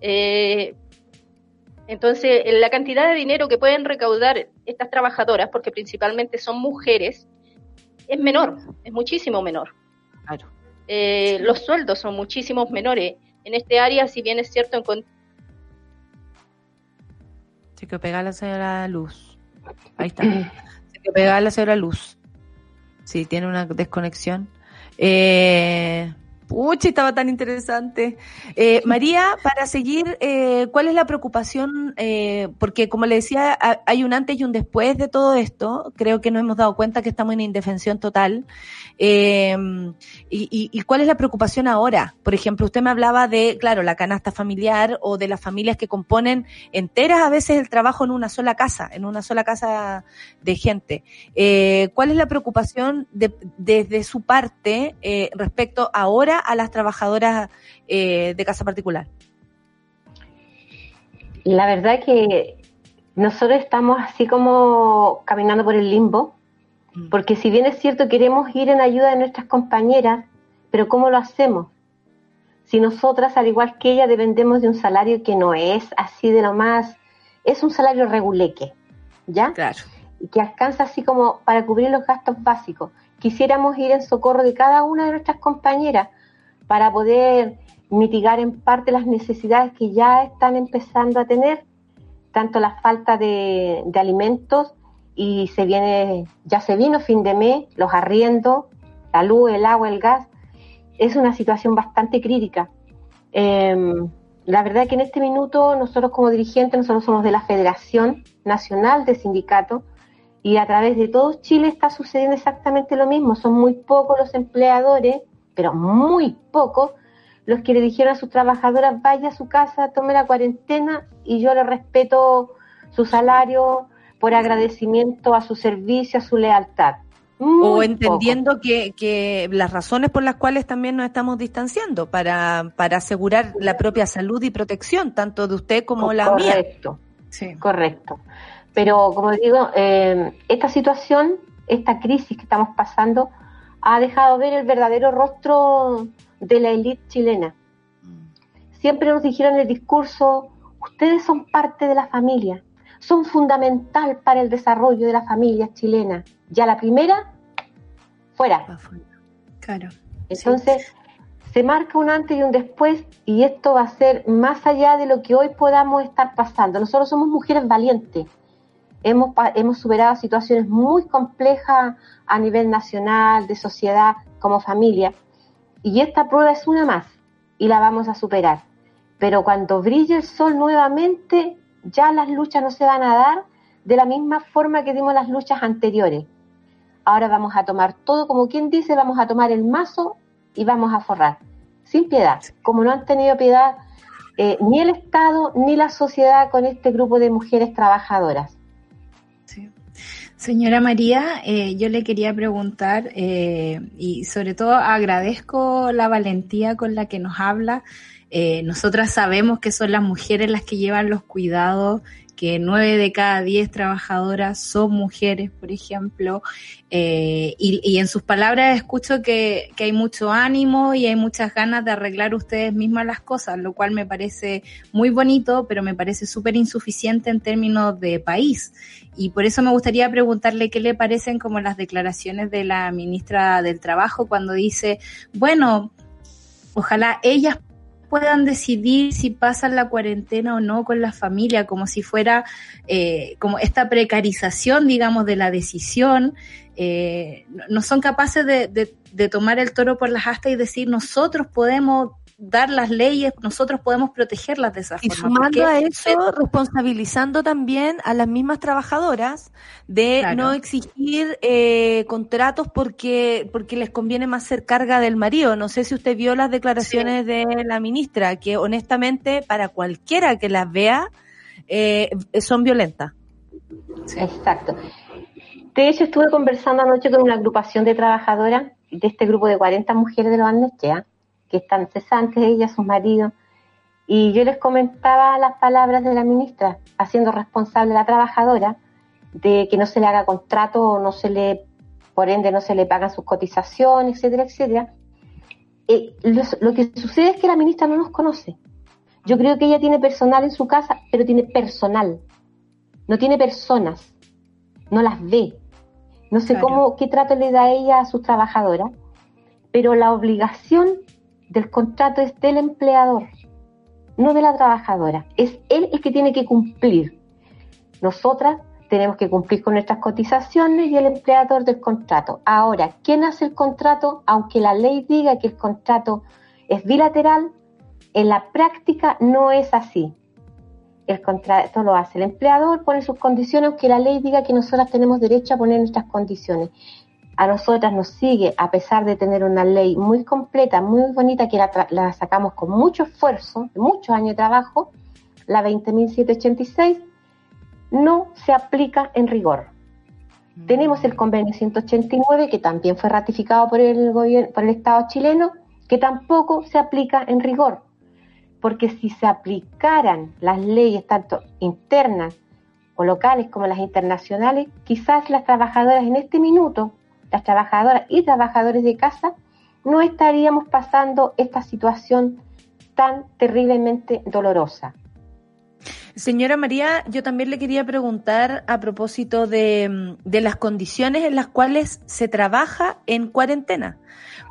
Eh, entonces, la cantidad de dinero que pueden recaudar estas trabajadoras, porque principalmente son mujeres, es menor, es muchísimo menor. Claro. Eh, los sueldos son muchísimos menores. En este área, si bien es cierto, encon- Se que pega la señora Luz. Ahí está. Se que pega la señora Luz. Sí, tiene una desconexión. Eh, pucha, estaba tan interesante. Eh, María, para seguir, eh, ¿cuál es la preocupación? Eh, porque, como le decía, ha- hay un antes y un después de todo esto. Creo que nos hemos dado cuenta que estamos en indefensión total. Y, cuál es la preocupación ahora? Por ejemplo, usted me hablaba de, claro, la canasta familiar o de las familias que componen enteras a veces el trabajo en una sola casa, en una sola casa de gente. ¿Cuál es la preocupación de- desde su parte respecto ahora a las trabajadoras eh, de casa particular? La verdad que nosotros estamos así como caminando por el limbo, porque si bien es cierto queremos ir en ayuda de nuestras compañeras, pero ¿cómo lo hacemos? Si nosotras, al igual que ella, dependemos de un salario que no es así de lo más, es un salario reguleque, ¿ya? Claro. Y que alcanza así como para cubrir los gastos básicos. Quisiéramos ir en socorro de cada una de nuestras compañeras para poder mitigar en parte las necesidades que ya están empezando a tener, tanto la falta de, alimentos y se viene, ya se vino fin de mes, los arriendos, la luz, el agua, el gas, es una situación bastante crítica. Eh, la verdad que en este minuto nosotros como dirigentes, nosotros somos de la Federación Nacional de Sindicatos y a través de todo Chile está sucediendo exactamente lo mismo. Son muy pocos los empleadores, pero muy pocos, los que le dijeron a sus trabajadoras, vaya a su casa, tome la cuarentena y yo le respeto su salario por agradecimiento a su servicio, a su lealtad. o entendiendo que, que las razones por las cuales también nos estamos distanciando para, para asegurar la propia salud y protección, tanto de usted como la mía. Correcto. Correcto. Pero como digo, eh, esta situación, esta crisis que estamos pasando, ha dejado ver el verdadero rostro de la élite chilena. Siempre nos dijeron en el discurso, ustedes son parte de la familia, son fundamental para el desarrollo de la familia chilena. Ya la primera, fuera. Claro. Entonces, se marca un antes y un después y esto va a ser más allá de lo que hoy podamos estar pasando. Nosotros somos mujeres valientes. Hemos, superado situaciones muy complejas a nivel nacional, de sociedad, como familia. Y esta prueba es una más y la vamos a superar. Pero cuando brille el sol nuevamente, ya las luchas no se van a dar de la misma forma que dimos las luchas anteriores. Ahora vamos a tomar todo, como quien dice, vamos a tomar el mazo y vamos a forrar, sin piedad, como no han tenido piedad eh, ni el Estado ni la sociedad con este grupo de mujeres trabajadoras. Señora María, eh, yo le quería preguntar eh, y sobre todo agradezco la valentía con la que nos habla. Eh, nosotras sabemos que son las mujeres las que llevan los cuidados que nueve de cada diez trabajadoras son mujeres, por ejemplo, eh, y, y, en sus palabras escucho que, que, hay mucho ánimo y hay muchas ganas de arreglar ustedes mismas las cosas, lo cual me parece muy bonito, pero me parece súper insuficiente en términos de país. Y por eso me gustaría preguntarle qué le parecen como las declaraciones de la ministra del Trabajo cuando dice, bueno, ojalá ellas puedan decidir si pasan la cuarentena o no con la familia, como si fuera eh, como esta precarización, digamos, de la decisión. Eh, no son capaces de, de, de, tomar el toro por las astas y decir nosotros podemos dar las leyes, nosotros podemos protegerlas de esa y forma. Y sumando a eso, responsabilizando también a las mismas trabajadoras de claro. no exigir eh, contratos porque, porque les conviene más ser carga del marido. No sé si usted vio las declaraciones sí. de la ministra, que honestamente para cualquiera que las vea eh, son violentas. Sí. Exacto. De hecho, estuve conversando anoche con una agrupación de trabajadoras de este grupo de 40 mujeres de los Andestea que están cesantes, ellas, sus maridos, y yo les comentaba las palabras de la ministra, haciendo responsable a la trabajadora de que no se le haga contrato o no se le, por ende, no se le pagan sus cotizaciones, etcétera, etcétera. Eh, lo, lo que sucede es que la ministra no nos conoce. Yo creo que ella tiene personal en su casa, pero tiene personal, no tiene personas, no las ve. No sé claro. cómo, qué trato le da ella a sus trabajadoras, pero la obligación del contrato es del empleador, no de la trabajadora. Es él el que tiene que cumplir. Nosotras tenemos que cumplir con nuestras cotizaciones y el empleador del contrato. Ahora, ¿quién hace el contrato? Aunque la ley diga que el contrato es bilateral, en la práctica no es así. El contrato lo hace el empleador, pone sus condiciones, aunque la ley diga que nosotras tenemos derecho a poner nuestras condiciones a nosotras nos sigue, a pesar de tener una ley muy completa, muy bonita, que la, la sacamos con mucho esfuerzo, muchos años de trabajo, la 20.786, no se aplica en rigor. Mm. Tenemos el convenio 189, que también fue ratificado por el, gobierno, por el Estado chileno, que tampoco se aplica en rigor. Porque si se aplicaran las leyes tanto internas o locales como las internacionales, quizás las trabajadoras en este minuto las trabajadoras y trabajadores de casa, no estaríamos pasando esta situación tan terriblemente dolorosa. Señora María, yo también le quería preguntar a propósito de, de, las condiciones en las cuales se trabaja en cuarentena,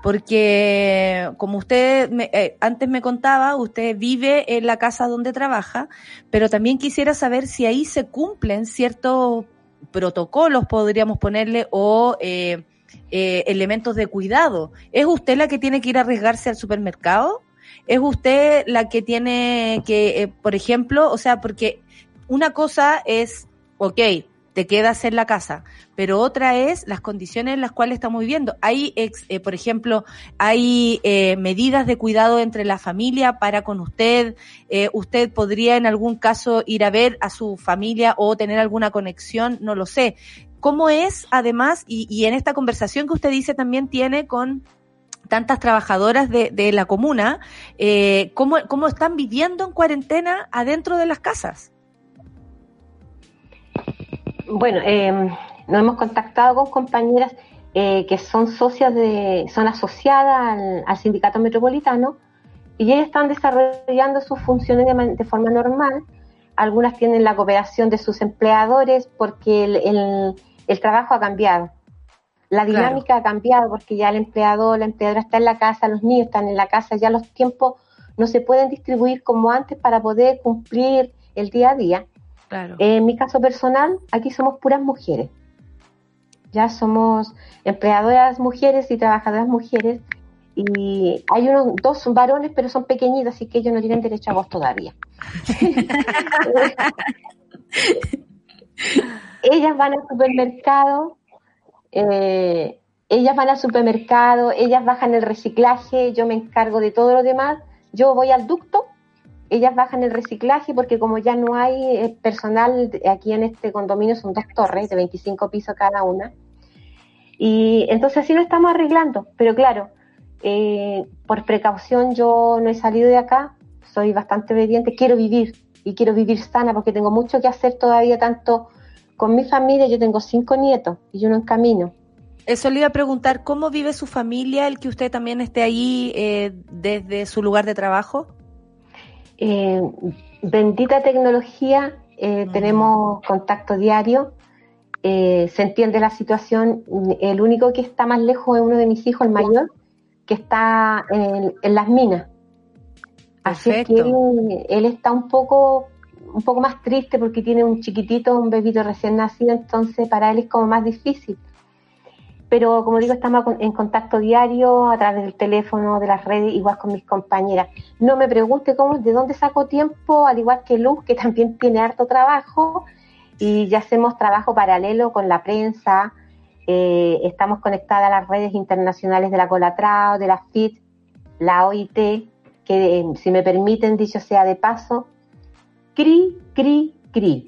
porque como usted me, eh, antes me contaba, usted vive en la casa donde trabaja, pero también quisiera saber si ahí se cumplen ciertos protocolos, podríamos ponerle, o eh, eh, elementos de cuidado. ¿Es usted la que tiene que ir a arriesgarse al supermercado? ¿Es usted la que tiene que, eh, por ejemplo, o sea, porque una cosa es, ok, te quedas en la casa, pero otra es las condiciones en las cuales estamos viviendo. Hay, eh, por ejemplo, hay eh, medidas de cuidado entre la familia para con usted. Usted podría en algún caso ir a ver a su familia o tener alguna conexión, no lo sé. ¿Cómo es, además, y, y en esta conversación que usted dice también tiene con tantas trabajadoras de, de la comuna, eh, ¿cómo, ¿cómo están viviendo en cuarentena adentro de las casas? Bueno, eh, nos hemos contactado con compañeras eh, que son socias de, son asociadas al, sindicato metropolitano y ellas están desarrollando sus funciones de, forma normal. Algunas tienen la cooperación de sus empleadores porque el, el trabajo ha cambiado. La dinámica claro. ha cambiado porque ya el empleador, la empleadora está en la casa, los niños están en la casa, ya los tiempos no se pueden distribuir como antes para poder cumplir el día a día. Claro. En mi caso personal, aquí somos puras mujeres. Ya somos empleadoras mujeres y trabajadoras mujeres. Y hay unos dos varones, pero son pequeñitos, así que ellos no tienen derecho a voz todavía. ellas van al supermercado, eh, ellas van al supermercado, ellas bajan el reciclaje, yo me encargo de todo lo demás. Yo voy al ducto ellas bajan el reciclaje porque como ya no hay eh, personal aquí en este condominio, son dos torres de 25 pisos cada una. Y entonces así lo estamos arreglando. Pero claro, eh, por precaución yo no he salido de acá, soy bastante obediente, quiero vivir y quiero vivir sana porque tengo mucho que hacer todavía, tanto con mi familia, yo tengo cinco nietos y uno en camino. Eso le iba a preguntar, ¿cómo vive su familia el que usted también esté ahí eh, desde su lugar de trabajo? Eh, bendita tecnología, eh, tenemos contacto diario, eh, se entiende la situación. El único que está más lejos es uno de mis hijos, el mayor, que está en, en las minas. Así es que él, él está un poco, un poco más triste porque tiene un chiquitito, un bebito recién nacido, entonces para él es como más difícil. Pero como digo, estamos en contacto diario a través del teléfono, de las redes, igual con mis compañeras. No me pregunte cómo, de dónde saco tiempo, al igual que Luz, que también tiene harto trabajo, y ya hacemos trabajo paralelo con la prensa. eh, estamos conectadas a las redes internacionales de la Colatrao, de la FIT, la OIT, que eh, si me permiten, dicho sea de paso, CRI, CRI, CRI.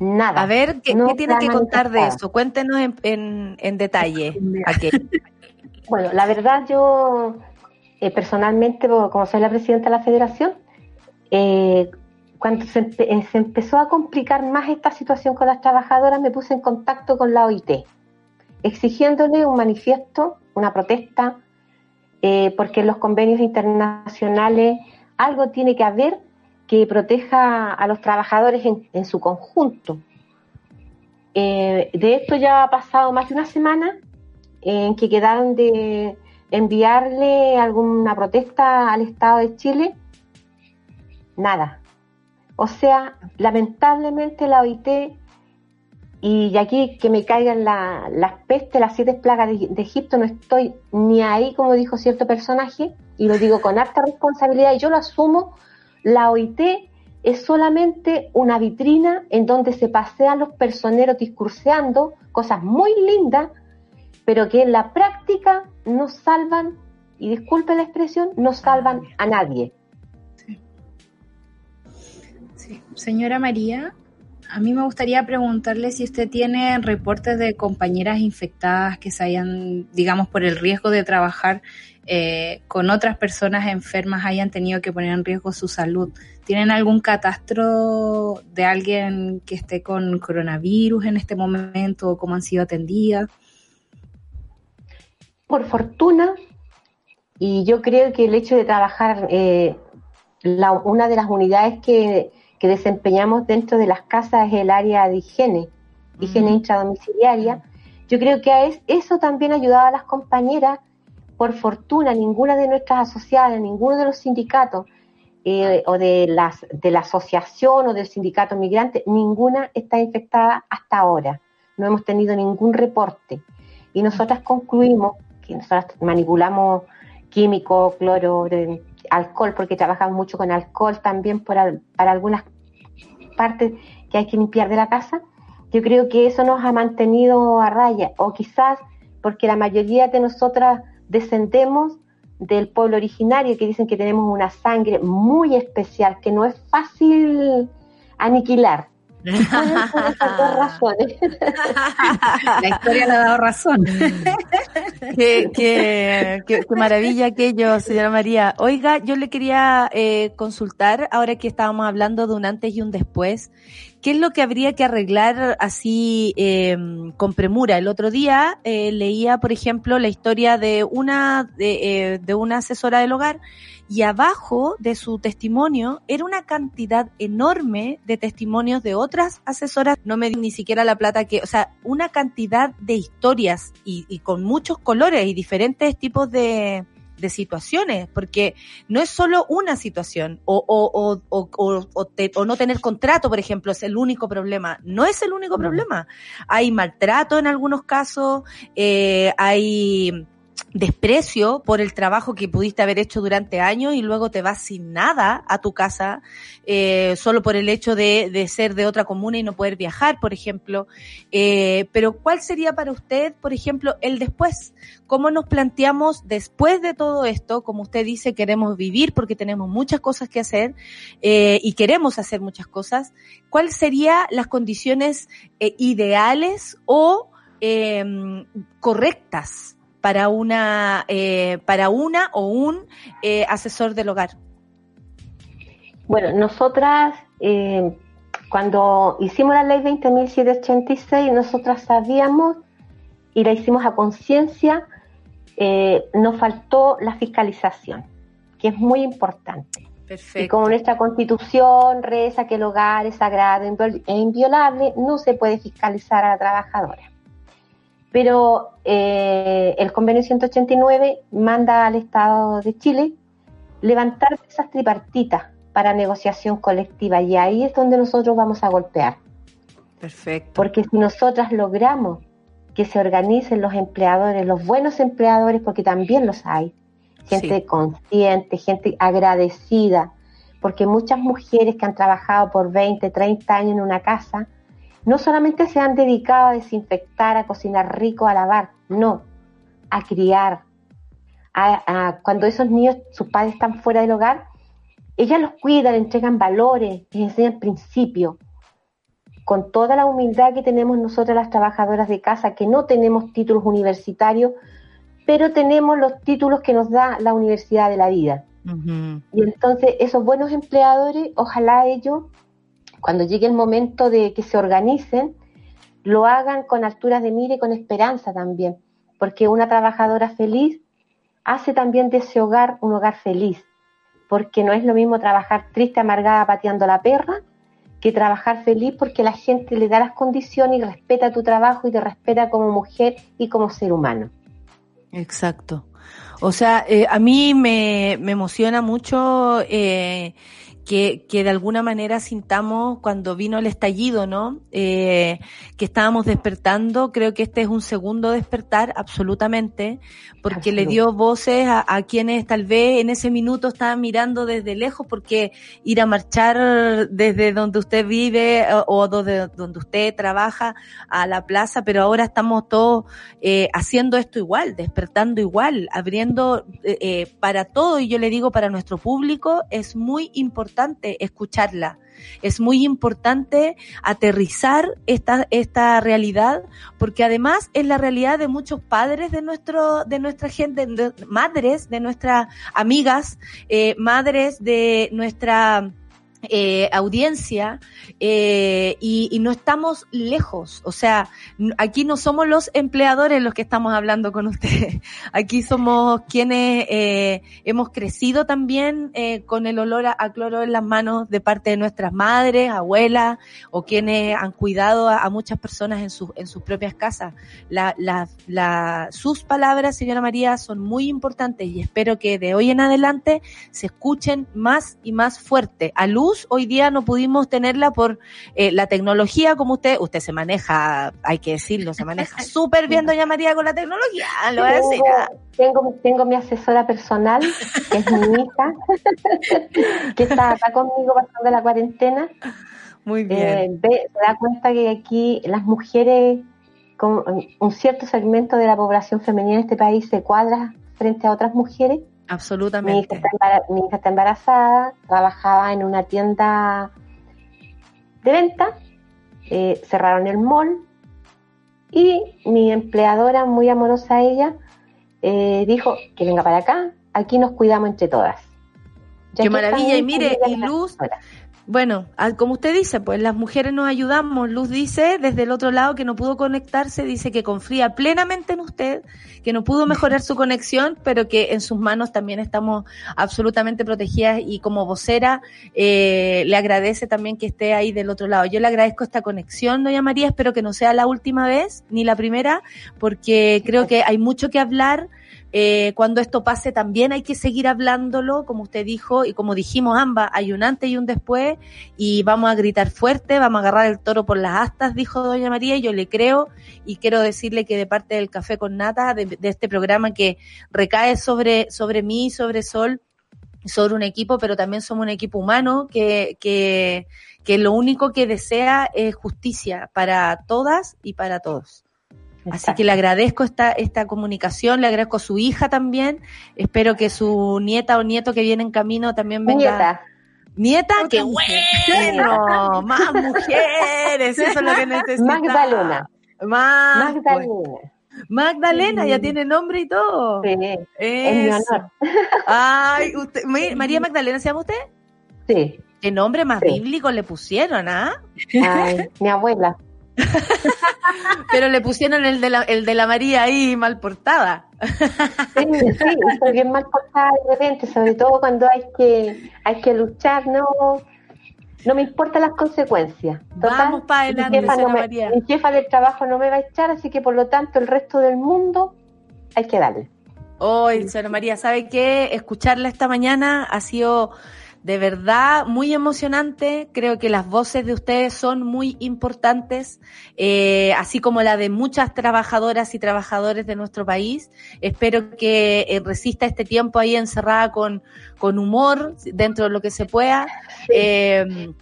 Nada. A ver, ¿qué, No qué tiene que contar de eso? Cuéntenos en, en, en detalle. Bueno, la verdad yo eh, personalmente, como soy la presidenta de la federación, eh, cuando se, empe- eh, se empezó a complicar más esta situación con las trabajadoras, me puse en contacto con la OIT, exigiéndole un manifiesto, una protesta, eh, porque en los convenios internacionales algo tiene que haber que proteja a los trabajadores en, su conjunto. Eh, de esto ya ha pasado más de una semana en que quedaron de enviarle alguna protesta al Estado de Chile. Nada. O sea, lamentablemente la OIT, y aquí que me caigan la- las pestes, las siete plagas de, Egipto, no estoy ni ahí, como dijo cierto personaje, y lo digo con harta responsabilidad, y yo lo asumo, la OIT es solamente una vitrina en donde se pasean los personeros discurseando cosas muy lindas, pero que en la práctica no salvan, y disculpe la expresión, no salvan a nadie. Sí. Señora María, a mí me gustaría preguntarle si usted tiene reportes de compañeras infectadas que se hayan, digamos, por el riesgo de trabajar eh, con otras personas enfermas, hayan tenido que poner en riesgo su salud. ¿Tienen algún catastro de alguien que esté con coronavirus en este momento o cómo han sido atendidas? Por fortuna, y yo creo que el hecho de trabajar, eh, la- una de las unidades que, que desempeñamos dentro de las casas es el área de higiene, higiene intradomiciliaria. Yo creo que a eso también ayudaba a las compañeras. Por fortuna, ninguna de nuestras asociadas, ninguno de los sindicatos eh, o de, las, de la asociación o del sindicato migrante, ninguna está infectada hasta ahora. No hemos tenido ningún reporte. Y nosotras concluimos que nosotras manipulamos químicos, cloro, de- alcohol, porque trabajamos mucho con alcohol también por para algunas partes que hay que limpiar de la casa. Yo creo que eso nos ha mantenido a raya, o quizás porque la mayoría de nosotras descendemos del pueblo originario, que dicen que tenemos una sangre muy especial, que no es fácil aniquilar. Razones. La historia le ha dado razón. qué, qué- qué- qué maravilla aquello, señora María. Oiga, yo le quería eh, consultar, ahora que estábamos hablando de un antes y un después, ¿qué es lo que habría que arreglar así eh, con premura? El otro día eh, leía, por ejemplo, la historia de una, de, eh, de una asesora del hogar y abajo de su testimonio era una cantidad enorme de testimonios de otras asesoras, no me dio ni siquiera la plata que, o sea, una cantidad de historias y, y con muchos colores y diferentes tipos de, de situaciones, porque no es solo una situación, o, o, o, o, o- o te- o no tener contrato, por ejemplo, es el único problema. No es el único problema. Hay maltrato en algunos casos, eh, hay desprecio por el trabajo que pudiste haber hecho durante años y luego te vas sin nada a tu casa, eh, solo por el hecho de, de, ser de otra comuna y no poder viajar, por ejemplo. Eh, pero ¿cuál sería para usted, por ejemplo, el después? ¿Cómo nos planteamos después de todo esto? Como usted dice, queremos vivir porque tenemos muchas cosas que hacer eh, y queremos hacer muchas cosas. ¿Cuáles serían las condiciones eh, ideales o em, correctas? Para una eh, para una o un eh, asesor del hogar? Bueno, nosotras eh, cuando hicimos la ley 20.786, nosotras sabíamos y la hicimos a conciencia, nos faltó la fiscalización, que es muy importante. Perfecto. Y como nuestra constitución reza que el hogar es sagrado e inviolable, no se puede fiscalizar a la trabajadora pero eh, el convenio 189 manda al Estado de Chile levantar esas tripartitas para negociación colectiva y ahí es donde nosotros vamos a golpear. Perfecto. Porque si nosotras logramos que se organicen los empleadores, los buenos empleadores, porque también los hay, gente sí. consciente, gente agradecida, porque muchas mujeres que han trabajado por 20, 30 años en una casa, no solamente se han dedicado a desinfectar, a cocinar rico, a lavar, no, a criar. A, a, cuando esos niños, sus padres están fuera del hogar, ellas los cuidan, les entregan valores, les enseñan principios. Con toda la humildad que tenemos nosotras las trabajadoras de casa, que no tenemos títulos universitarios, pero tenemos los títulos que nos da la universidad de la vida. Uh -huh. Y entonces esos buenos empleadores, ojalá ellos cuando llegue el momento de que se organicen, lo hagan con alturas de mira y con esperanza también, porque una trabajadora feliz hace también de ese hogar un hogar feliz, porque no es lo mismo trabajar triste, amargada, pateando la perra, que trabajar feliz porque la gente le da las condiciones y respeta tu trabajo y te respeta como mujer y como ser humano. Exacto. O sea, eh, a mí me, me emociona mucho eh, que, que de alguna manera sintamos cuando vino el estallido, ¿no? Eh, que estábamos despertando, creo que este es un segundo despertar, absolutamente, porque le dio voces a, a, quienes tal vez en ese minuto estaban mirando desde lejos, porque ir a marchar desde donde usted vive o, donde, donde usted trabaja a la plaza, pero ahora estamos todos eh, haciendo esto igual, despertando igual, abriendo eh, eh para todo, y yo le digo para nuestro público, es muy importante escucharla. Es muy importante aterrizar esta, esta realidad, porque además es la realidad de muchos padres de nuestro, de nuestra gente, de, madres de nuestras amigas, eh, madres de nuestra eh, audiencia eh, y, y, no estamos lejos. O sea, aquí no somos los empleadores los que estamos hablando con ustedes. Aquí somos quienes eh, hemos crecido también eh, con el olor a, cloro en las manos de parte de nuestras madres, abuelas o quienes han cuidado a, muchas personas en, su, en sus propias casas. La, la, la, sus palabras, señora María, son muy importantes y espero que de hoy en adelante se escuchen más y más fuerte a luz hoy día no pudimos tenerla por eh, la tecnología, como usted, usted se maneja, hay que decirlo, se maneja súper bien, doña María, con la tecnología, lo voy a decir. Tengo, tengo mi asesora personal, que es mi hija, que está acá conmigo pasando la cuarentena. Muy bien. Eh, ve, se da cuenta que aquí las mujeres, con un cierto segmento de la población femenina en este país se cuadra frente a otras mujeres. Absolutamente. Mi hija, está mi hija está embarazada, trabajaba en una tienda de venta, eh, cerraron el mall y mi empleadora, muy amorosa ella, eh, dijo que venga para acá, aquí nos cuidamos entre todas. Ya Qué maravilla, y mire, y Luz, bueno, como usted dice, pues las mujeres nos ayudamos. Luz dice desde el otro lado que no pudo conectarse, dice que confía plenamente en usted, que no pudo mejorar su conexión, pero que en sus manos también estamos absolutamente protegidas y como vocera eh, le agradece también que esté ahí del otro lado. Yo le agradezco esta conexión, doña María, espero que no sea la última vez ni la primera, porque creo que hay mucho que hablar Eh, cuando esto pase también hay que seguir hablándolo, como usted dijo, y como dijimos ambas, hay un antes y un después, y vamos a gritar fuerte, vamos a agarrar el toro por las astas, dijo doña María, y yo le creo, y quiero decirle que de parte del Café con Nata, de, de este programa que recae sobre, sobre mí, sobre Sol, sobre un equipo, pero también somos un equipo humano que, que, que lo único que desea es justicia para todas y para todos. Así que le agradezco esta, esta comunicación, le agradezco a su hija también. Espero que su nieta o nieto que viene en camino también venga. Nieta. Nieta, qué bueno, más mujeres, eso es lo que necesitamos. Magdalena. Más, Magdalena. Magdalena, ya tiene nombre y todo. Sí, es mi Eso. honor. Ay, usted, Ma- María Magdalena, ¿se llama usted? Sí. ¿Qué nombre más Sí. bíblico le pusieron, ah? Ay, mi abuela. Pero le pusieron el de la, el de la María ahí mal portada. Sí, sí, estoy bien mal portada de repente, sobre todo cuando hay que, hay que luchar, no, no me importan las consecuencias. Vamos pa' adelante, mi jefa, no señora me- María. mi jefa del trabajo no me va a echar, así que por lo tanto el resto del mundo hay que darle. Hoy, señora María, ¿sabe qué? Escucharla esta mañana ha sido de verdad muy emocionante. Creo que las voces de ustedes son muy importantes, eh, así como la de muchas trabajadoras y trabajadores de nuestro país. Espero que eh, resista este tiempo ahí encerrada con, con humor, dentro de lo que se pueda. Eh,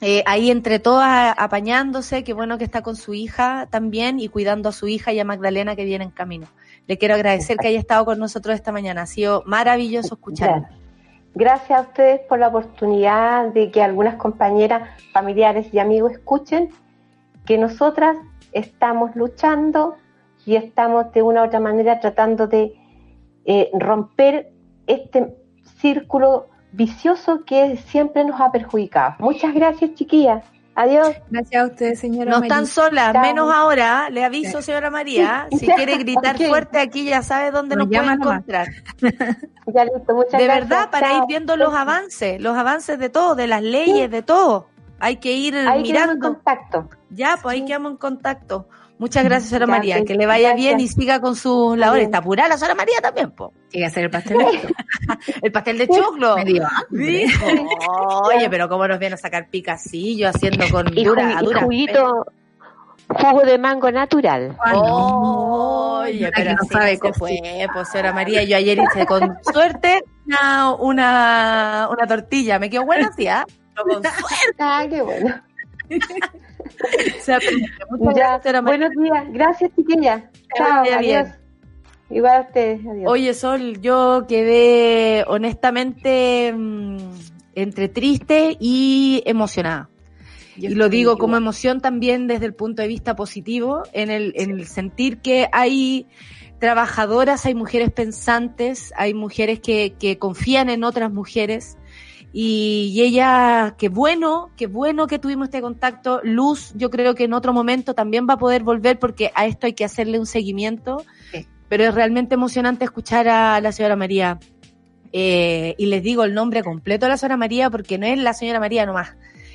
eh, ahí entre todas apañándose, qué bueno que está con su hija también y cuidando a su hija y a Magdalena que viene en camino. Le quiero agradecer que haya estado con nosotros esta mañana. Ha sido maravilloso escucharla. Gracias a ustedes por la oportunidad de que algunas compañeras, familiares y amigos escuchen que nosotras estamos luchando y estamos de una u otra manera tratando de eh, romper este círculo vicioso que siempre nos ha perjudicado. Muchas gracias, chiquillas. Adiós. Gracias a ustedes, señora. No están María. solas, Chao. menos ahora. Le aviso, señora María. Si quiere gritar fuerte aquí, ya sabe dónde Nos nos puede encontrar. Ya listo, muchas De gracias. verdad, para Chao. ir viendo los avances, los avances de todo, de las leyes, de todo. Hay que ir Ahí quedamos en mirando. contacto. Ya, pues ahí quedamos en contacto. Muchas gracias, señora Ya, María. Que le vaya gracias. bien y siga con sus labores. Está apurada la señora María también, po. Tiene que hacer el pastel. El pastel de choclo. Me dio hambre. Dijo, Oye, pero cómo nos viene a sacar picacillo haciendo con Y, dura, ju- y dura. juguito, jugo de mango natural. Oye, pero no sabe cocinar. fue, pues señora María, yo ayer hice con suerte una, una, una tortilla, me quedó buena, sí, ¿ah? Pero con suerte Ah, qué bueno. se aprende. Muchas Ya, gracias, buenos días. Gracias, chiquilla. Chao, bien. adiós. Igual a ustedes, adiós. Oye, Sol, yo quedé honestamente mm, entre triste y emocionada. Yo y lo digo igual. como emoción también desde el punto de vista positivo, en el, en el sentir que hay trabajadoras, hay mujeres pensantes, hay mujeres que, que confían en otras mujeres. Y, y ella, qué bueno, qué bueno que tuvimos este contacto. Luz, yo creo que en otro momento también va a poder volver porque a esto hay que hacerle un seguimiento. Sí. Pero es realmente emocionante escuchar a la señora María. Eh, y les digo el nombre completo de la señora María porque no es la señora María nomás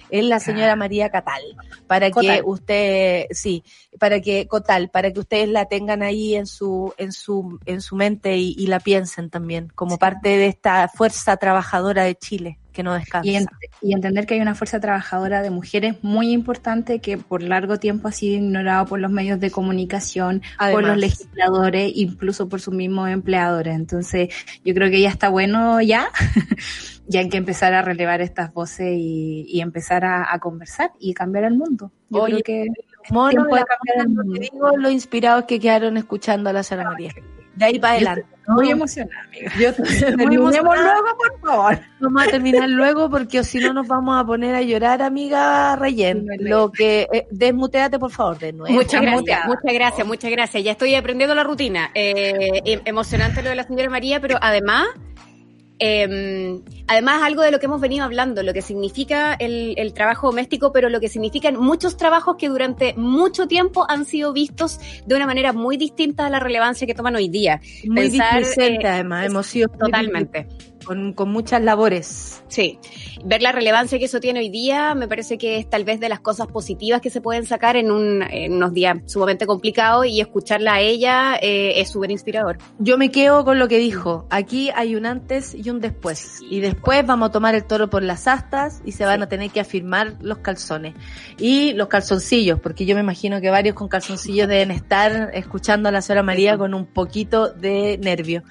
es la señora María Catal, para Cotal. que usted, sí, para que Cotal, para que ustedes la tengan ahí en su, en su, en su mente y, y la piensen también como parte de esta fuerza trabajadora de Chile que no descansa. Y, en- y entender que hay una fuerza trabajadora de mujeres muy importante que por largo tiempo ha sido ignorado por los medios de comunicación, por los legisladores, incluso por sus mismos empleadores. Entonces, yo creo que ya está bueno ya, ya hay que empezar a relevar estas voces y, y empezar a, a conversar y cambiar el mundo. Yo Oye, creo que Mono, la cambiar el mundo. te digo lo inspirados que quedaron escuchando a la señora María. De ahí para adelante. muy emocionada, amiga. Yo Terminemos emocionada. luego, por favor. Vamos a terminar luego porque si no nos vamos a poner a llorar, amiga Reyen. Lo que eh, desmuteate por favor de nuevo. Muchas gracias, muchas gracias, muchas gracias. Ya estoy aprendiendo la rutina. Eh, em- emocionante lo de la señora María, pero además, eh, además algo de lo que hemos venido hablando, lo que significa el, el trabajo doméstico, pero lo que significan muchos trabajos que durante mucho tiempo han sido vistos de una manera muy distinta a la relevancia que toman hoy día. Muy Pensar, eh, además, hemos sido muy Totalmente. Con, con muchas labores. Sí, ver la relevancia que eso tiene hoy día me parece que es tal vez de las cosas positivas que se pueden sacar en, un, en unos días sumamente complicados y escucharla a ella eh, es súper inspirador. Yo me quedo con lo que dijo. Aquí hay un antes y un después. Y después vamos a tomar el toro por las astas y se van a tener que afirmar los calzones. Y los calzoncillos, porque yo me imagino que varios con calzoncillos deben estar escuchando a la señora María con un poquito de nervio.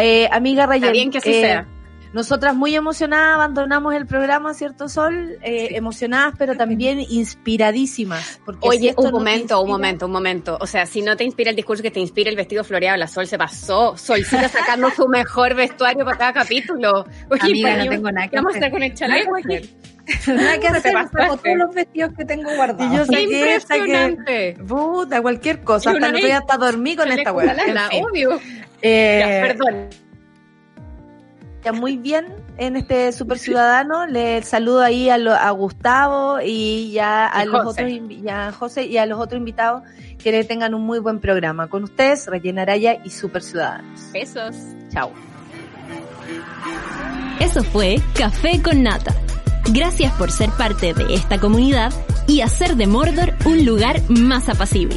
Eh, amiga Rayón. Está bien que así eh, sea. Nosotras muy emocionadas abandonamos el programa, ¿cierto Sol? Eh, emocionadas, pero también inspiradísimas. Porque si Oye, esto un no momento, un momento, un momento. O sea, si no te inspira el discurso que te inspira el vestido floreado, la Sol se pasó. Solcita sacando su mejor vestuario para cada capítulo. Oye, Amiga, no tengo nada que ¿qué vamos a hacer con el chaleco Nada que aquí? Nada que Te hacer, saco todos los vestidos que tengo guardados. Y yo saqué, saqué, Impresionante. puta, cualquier cosa. Hasta el otro día hasta dormí con esta fin. obvio. Eh, Ya, perdón. Ya muy bien en este Super Ciudadano. Le saludo ahí a, lo- a Gustavo y ya a Y los José. otros ya a José y a los otros invitados que le tengan un muy buen programa. Con ustedes, Rayena Araya y Super Ciudadanos. Besos. Chao. Eso fue Café con Nata. Gracias por ser parte de esta comunidad y hacer de Mordor un lugar más apacible.